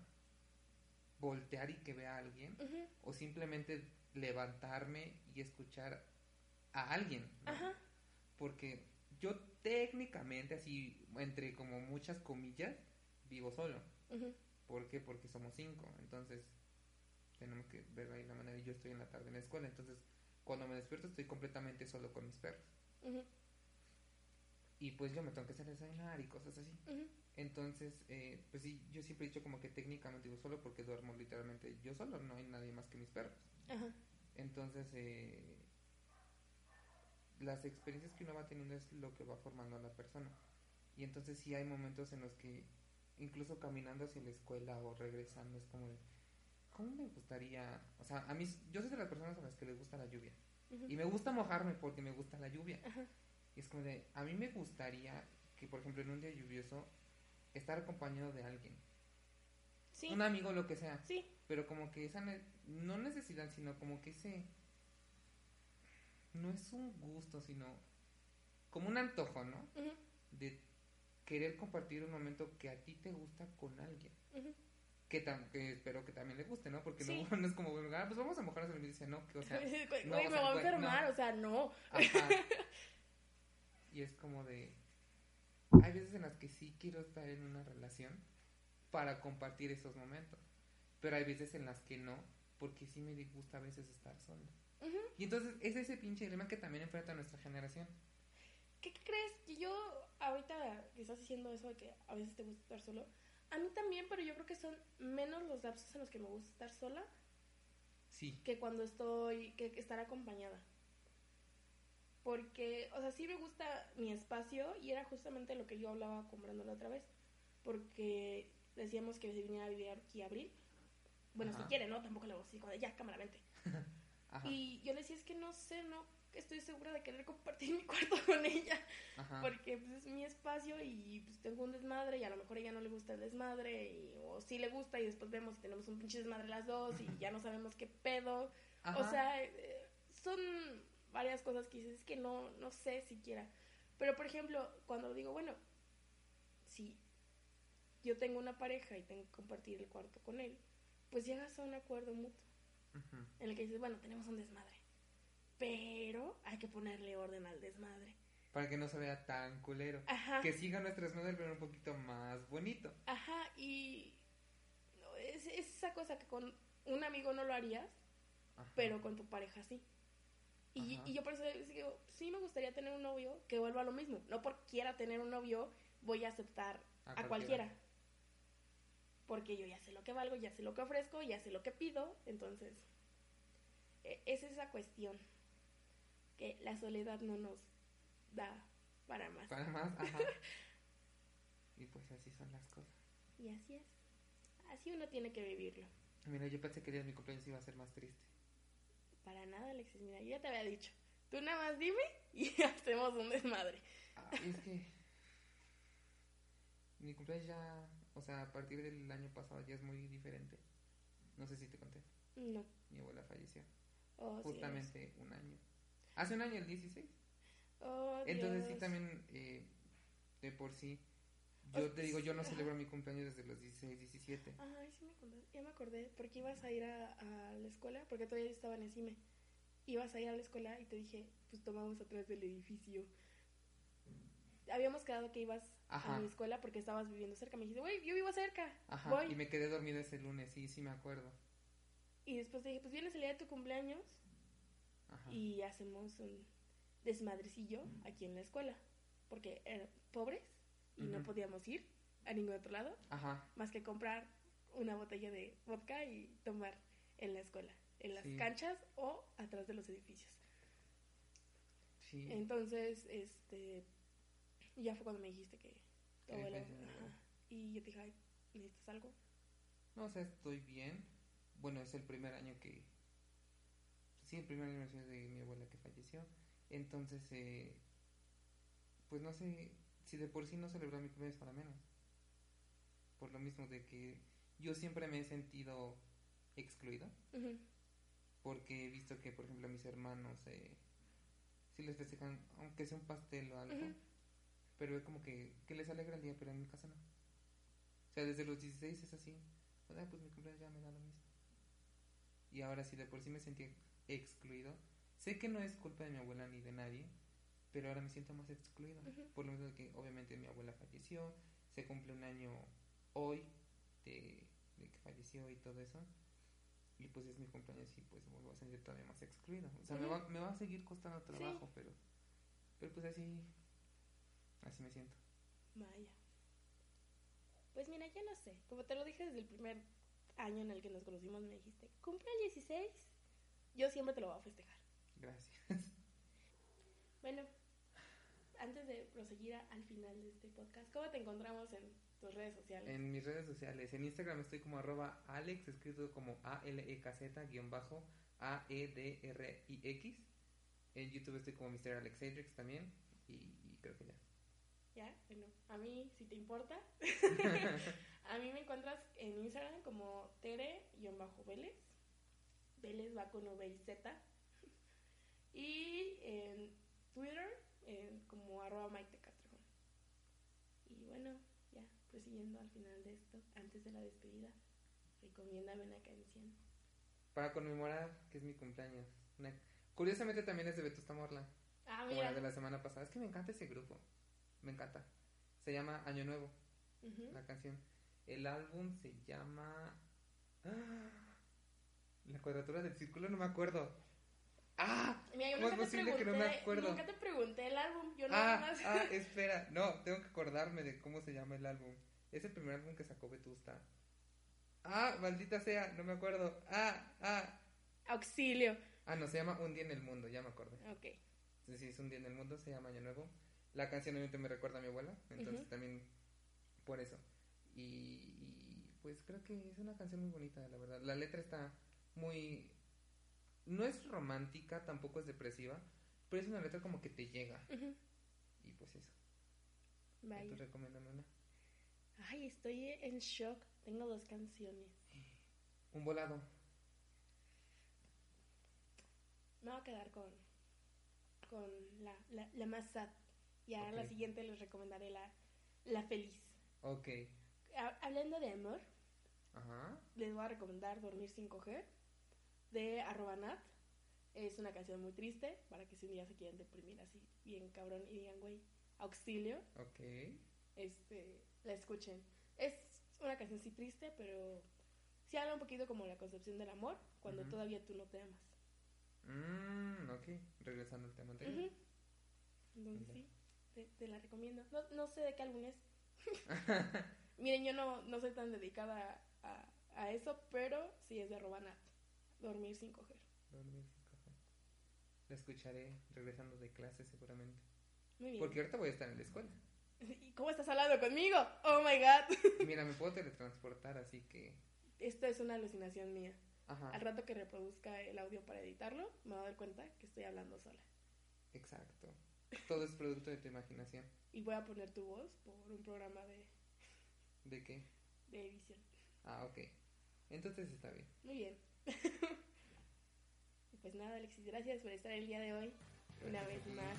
voltear y que vea a alguien, o simplemente levantarme y escuchar a alguien. ¿no? Ajá. Porque yo técnicamente, así, entre como muchas comillas, vivo solo. Ujú. ¿Por qué? Porque somos cinco. Entonces, tenemos que ver ahí la manera. Y yo estoy en la tarde en la escuela. Entonces, cuando me despierto, estoy completamente solo con mis perros. Y pues yo me tengo que hacer desayunar y cosas así. Entonces, eh, pues sí, yo siempre he dicho como que técnicamente vivo solo porque duermo literalmente yo solo. No hay nadie más que mis perros. Ajá. Entonces, eh, las experiencias que uno va teniendo es lo que va formando a la persona. Y entonces sí hay momentos en los que, incluso caminando hacia la escuela o regresando, es como de, ¿cómo me gustaría? O sea, a mí, yo soy de las personas a las que les gusta la lluvia. Y me gusta mojarme porque me gusta la lluvia. Ajá. Y es como de, a mí me gustaría que, por ejemplo, en un día lluvioso, estar acompañado de alguien. Sí. Un amigo, lo que sea. Sí. Pero como que esa, ne- no necesidad, sino como que ese, no es un gusto, sino como un antojo, ¿no? De querer compartir un momento que a ti te gusta con alguien. Que, tam- que espero que también le guste, ¿no? Porque Sí. no, <laughs> no es como, ah, pues vamos a mojarnos en el dice, no, que, o sea, <laughs> no, me o sea, voy a enfermar, no. o sea, no. Ajá. <laughs> Y es como de. Hay veces en las que sí quiero estar en una relación para compartir esos momentos. Pero hay veces en las que no, porque sí me gusta a veces estar solo. Ujú. Y entonces es ese pinche dilema que también enfrenta nuestra generación. ¿Qué crees? Que yo ahorita que estás diciendo eso de que a veces te gusta estar solo, a mí también, pero yo creo que son menos los lapsos en los que me gusta estar sola Sí. que cuando estoy, que, estar acompañada. Porque, o sea, sí me gusta mi espacio y era justamente lo que yo hablaba con Brandon la otra vez. Porque decíamos que se viniera a vivir aquí a abril. Bueno, Ajá. si quiere, ¿no? Tampoco le voy a decir, como de, ya, cámara, vente. <laughs> Ajá. Y yo le decía, es que no sé, no estoy segura de querer compartir <laughs> mi cuarto con ella. Ajá. Porque pues, es mi espacio y pues, tengo un desmadre y a lo mejor a ella no le gusta el desmadre. Y, o sí le gusta y después vemos y tenemos un pinche desmadre las dos y ya no sabemos qué pedo. Ajá. O sea, eh, son varias cosas que dices, es que no, no sé siquiera. Pero, por ejemplo, cuando digo, bueno, si yo tengo una pareja y tengo que compartir el cuarto con él, pues llegas a un acuerdo mutuo En el que dices, bueno, tenemos un desmadre. Pero hay que ponerle orden al desmadre. Para que no se vea tan culero. Ajá. Que siga nuestro desmadre, pero un poquito más bonito. Ajá, y no, es, es esa cosa que con un amigo no lo harías, Ajá. pero con tu pareja sí. Y, yo por eso digo, sí me gustaría tener un novio que vuelva a lo mismo. No porque quiera tener un novio, voy a aceptar A a, cualquiera. cualquiera. Porque yo ya sé lo que valgo, ya sé lo que ofrezco, ya sé lo que pido. Entonces, e- es esa cuestión. Que la soledad no nos da para más. Para más, ajá. <laughs> y pues así son las cosas. Y así es. Así uno tiene que vivirlo. Mira, yo pensé que el día de mi cumpleaños iba a ser más triste. Para nada, Alexis. Mira, yo ya te había dicho. Tú nada más dime y <laughs> hacemos un desmadre. Ah, es que mi cumpleaños ya, o sea, a partir del año pasado ya es muy diferente. No sé si te conté. No. Mi abuela falleció Oh, justamente un año. Hace un año, el 16. es. Oh, Entonces sí también eh, de por sí. Yo te digo, yo no celebro mi cumpleaños desde los 16, 17. Ay, sí me acordé. Ya me acordé. Porque ibas a ir a, a la escuela. Porque todavía estaba en ECIME. Ibas a ir a la escuela y te dije, pues tomamos atrás del edificio. Habíamos quedado que ibas Ajá. a mi escuela porque estabas viviendo cerca. Me dijiste, güey, yo vivo cerca. Ajá, Voy. y me quedé dormido ese lunes, sí, sí me acuerdo. Y después te dije, pues vienes el día de tu cumpleaños Ajá. y hacemos un desmadrecillo aquí en la escuela. Porque eran pobres y no podíamos ir a ningún otro lado Ajá, más que comprar una botella de vodka y tomar en la escuela, en las Sí. canchas o atrás de los edificios. sí. Entonces, este, ya fue cuando me dijiste que tu ajá. y yo te dije, ay, ¿necesitas algo? No, o sea, estoy bien. Bueno, es el primer año que... Sí, el primer aniversario de mi abuela que falleció. Entonces, eh, pues no sé si de por sí no celebrar mi cumpleaños para menos. Por lo mismo de que yo siempre me he sentido excluido. Porque he visto que, por ejemplo, a mis hermanos eh, sí les festejan, aunque sea un pastel o algo. Pero es como que, que les alegra el día, pero en mi casa no. O sea, desde los 16 es así. O sea, pues mi cumpleaños ya me da lo mismo. Y ahora sí, de por sí me sentí excluido. Sé que no es culpa de mi abuela ni de nadie, pero ahora me siento más excluido. Ujú. Por lo mismo que obviamente mi abuela falleció, se cumple un año hoy de, de que falleció y todo eso. Y pues es mi cumpleaños y pues me vuelvo a sentir todavía más excluido. O sea, me, Ujú. va, me va a seguir costando trabajo, pero, pero pues así, así me siento. Vaya. Pues mira, ya no sé. Como te lo dije desde el primer año en el que nos conocimos, me dijiste, cumple el 16. Yo siempre te lo voy a festejar. Gracias. <laughs> Bueno, antes de proseguir al final de este podcast, ¿cómo te encontramos en tus redes sociales? En mis redes sociales, en Instagram estoy como arroba Alex, escrito como A-L-E-K-Z, guion bajo, A-E-D-R-I-X. En YouTube estoy como Mr. Alex Hendrix también. Y, y creo que ya. Ya, bueno, a mí, si te importa, <laughs> a mí me encuentras en Instagram como Tere-Vélez. Vélez va con V y Z. Y en Twitter como arroba Mike Castrejón. Y bueno, ya, prosiguiendo al final de esto, antes de la despedida, recomiéndame una canción. Para conmemorar que es mi cumpleaños. Una- Curiosamente también es de Vetusta Morla, Ah, como la de la semana pasada. Es que me encanta ese grupo. Me encanta. Se llama Año Nuevo, la canción. El álbum se llama... ¡Ah! La cuadratura del círculo, no me acuerdo. ¡Ah! Mira, yo ¿Cómo nunca es te posible que no me pregunté- acuerdo? Nunca te pregunté el álbum, yo nada Ah, más. ah, <laughs> espera. No, tengo que acordarme de cómo se llama el álbum. Es el primer álbum que sacó Vetusta. Ah, maldita sea, no me acuerdo. Ah, ah. Auxilio. Ah, no, se llama Un día en el mundo, ya me acordé. Ok. Sí, sí, es Un día en el mundo, se llama Año Nuevo. La canción obviamente me recuerda a mi abuela, entonces también por eso. Y, y, pues creo que es una canción muy bonita, la verdad. La letra está muy... No es romántica, tampoco es depresiva, pero es una letra como que te llega. Y pues eso. Vaya. Tú una. Ay, estoy en shock. Tengo dos canciones. Un volado. Me voy a quedar con, con la, la, la más sad. Y ahora la siguiente les recomendaré la, la feliz. Ok. Ha- Hablando de amor, Ajá. les voy a recomendar Dormir sin coger de arroba nat. Es una canción muy triste para que si un día se quieren deprimir así bien cabrón y digan, güey, auxilio, Ok. este, la escuchen. Es una canción sí triste, pero sí habla un poquito como la concepción del amor cuando todavía tú no te amas. Mm, ok, regresando al tema anterior. Ujú. Entonces sí, te, te la recomiendo. No, no sé de qué álbum es. <laughs> Miren, yo no, no soy tan dedicada a, a eso, pero sí es de Robanat. Dormir sin coger. Dormir sin café. La escucharé regresando de clase seguramente. Muy bien. Porque ahorita voy a estar en la escuela. <laughs> ¿Y cómo estás hablando conmigo? Oh my god. <laughs> Mira, me puedo teletransportar, así que... Esto es una alucinación mía. Ajá, Al rato que reproduzca el audio para editarlo, me voy a dar cuenta que estoy hablando sola. exacto. Todo es producto de tu imaginación. Y voy a poner tu voz por un programa de, ¿De qué? de edición. Ah, ok. Entonces está bien. Muy bien. <laughs> Pues nada, Alexis, gracias por estar el día de hoy. Una Gracias vez más.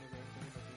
Nos vemos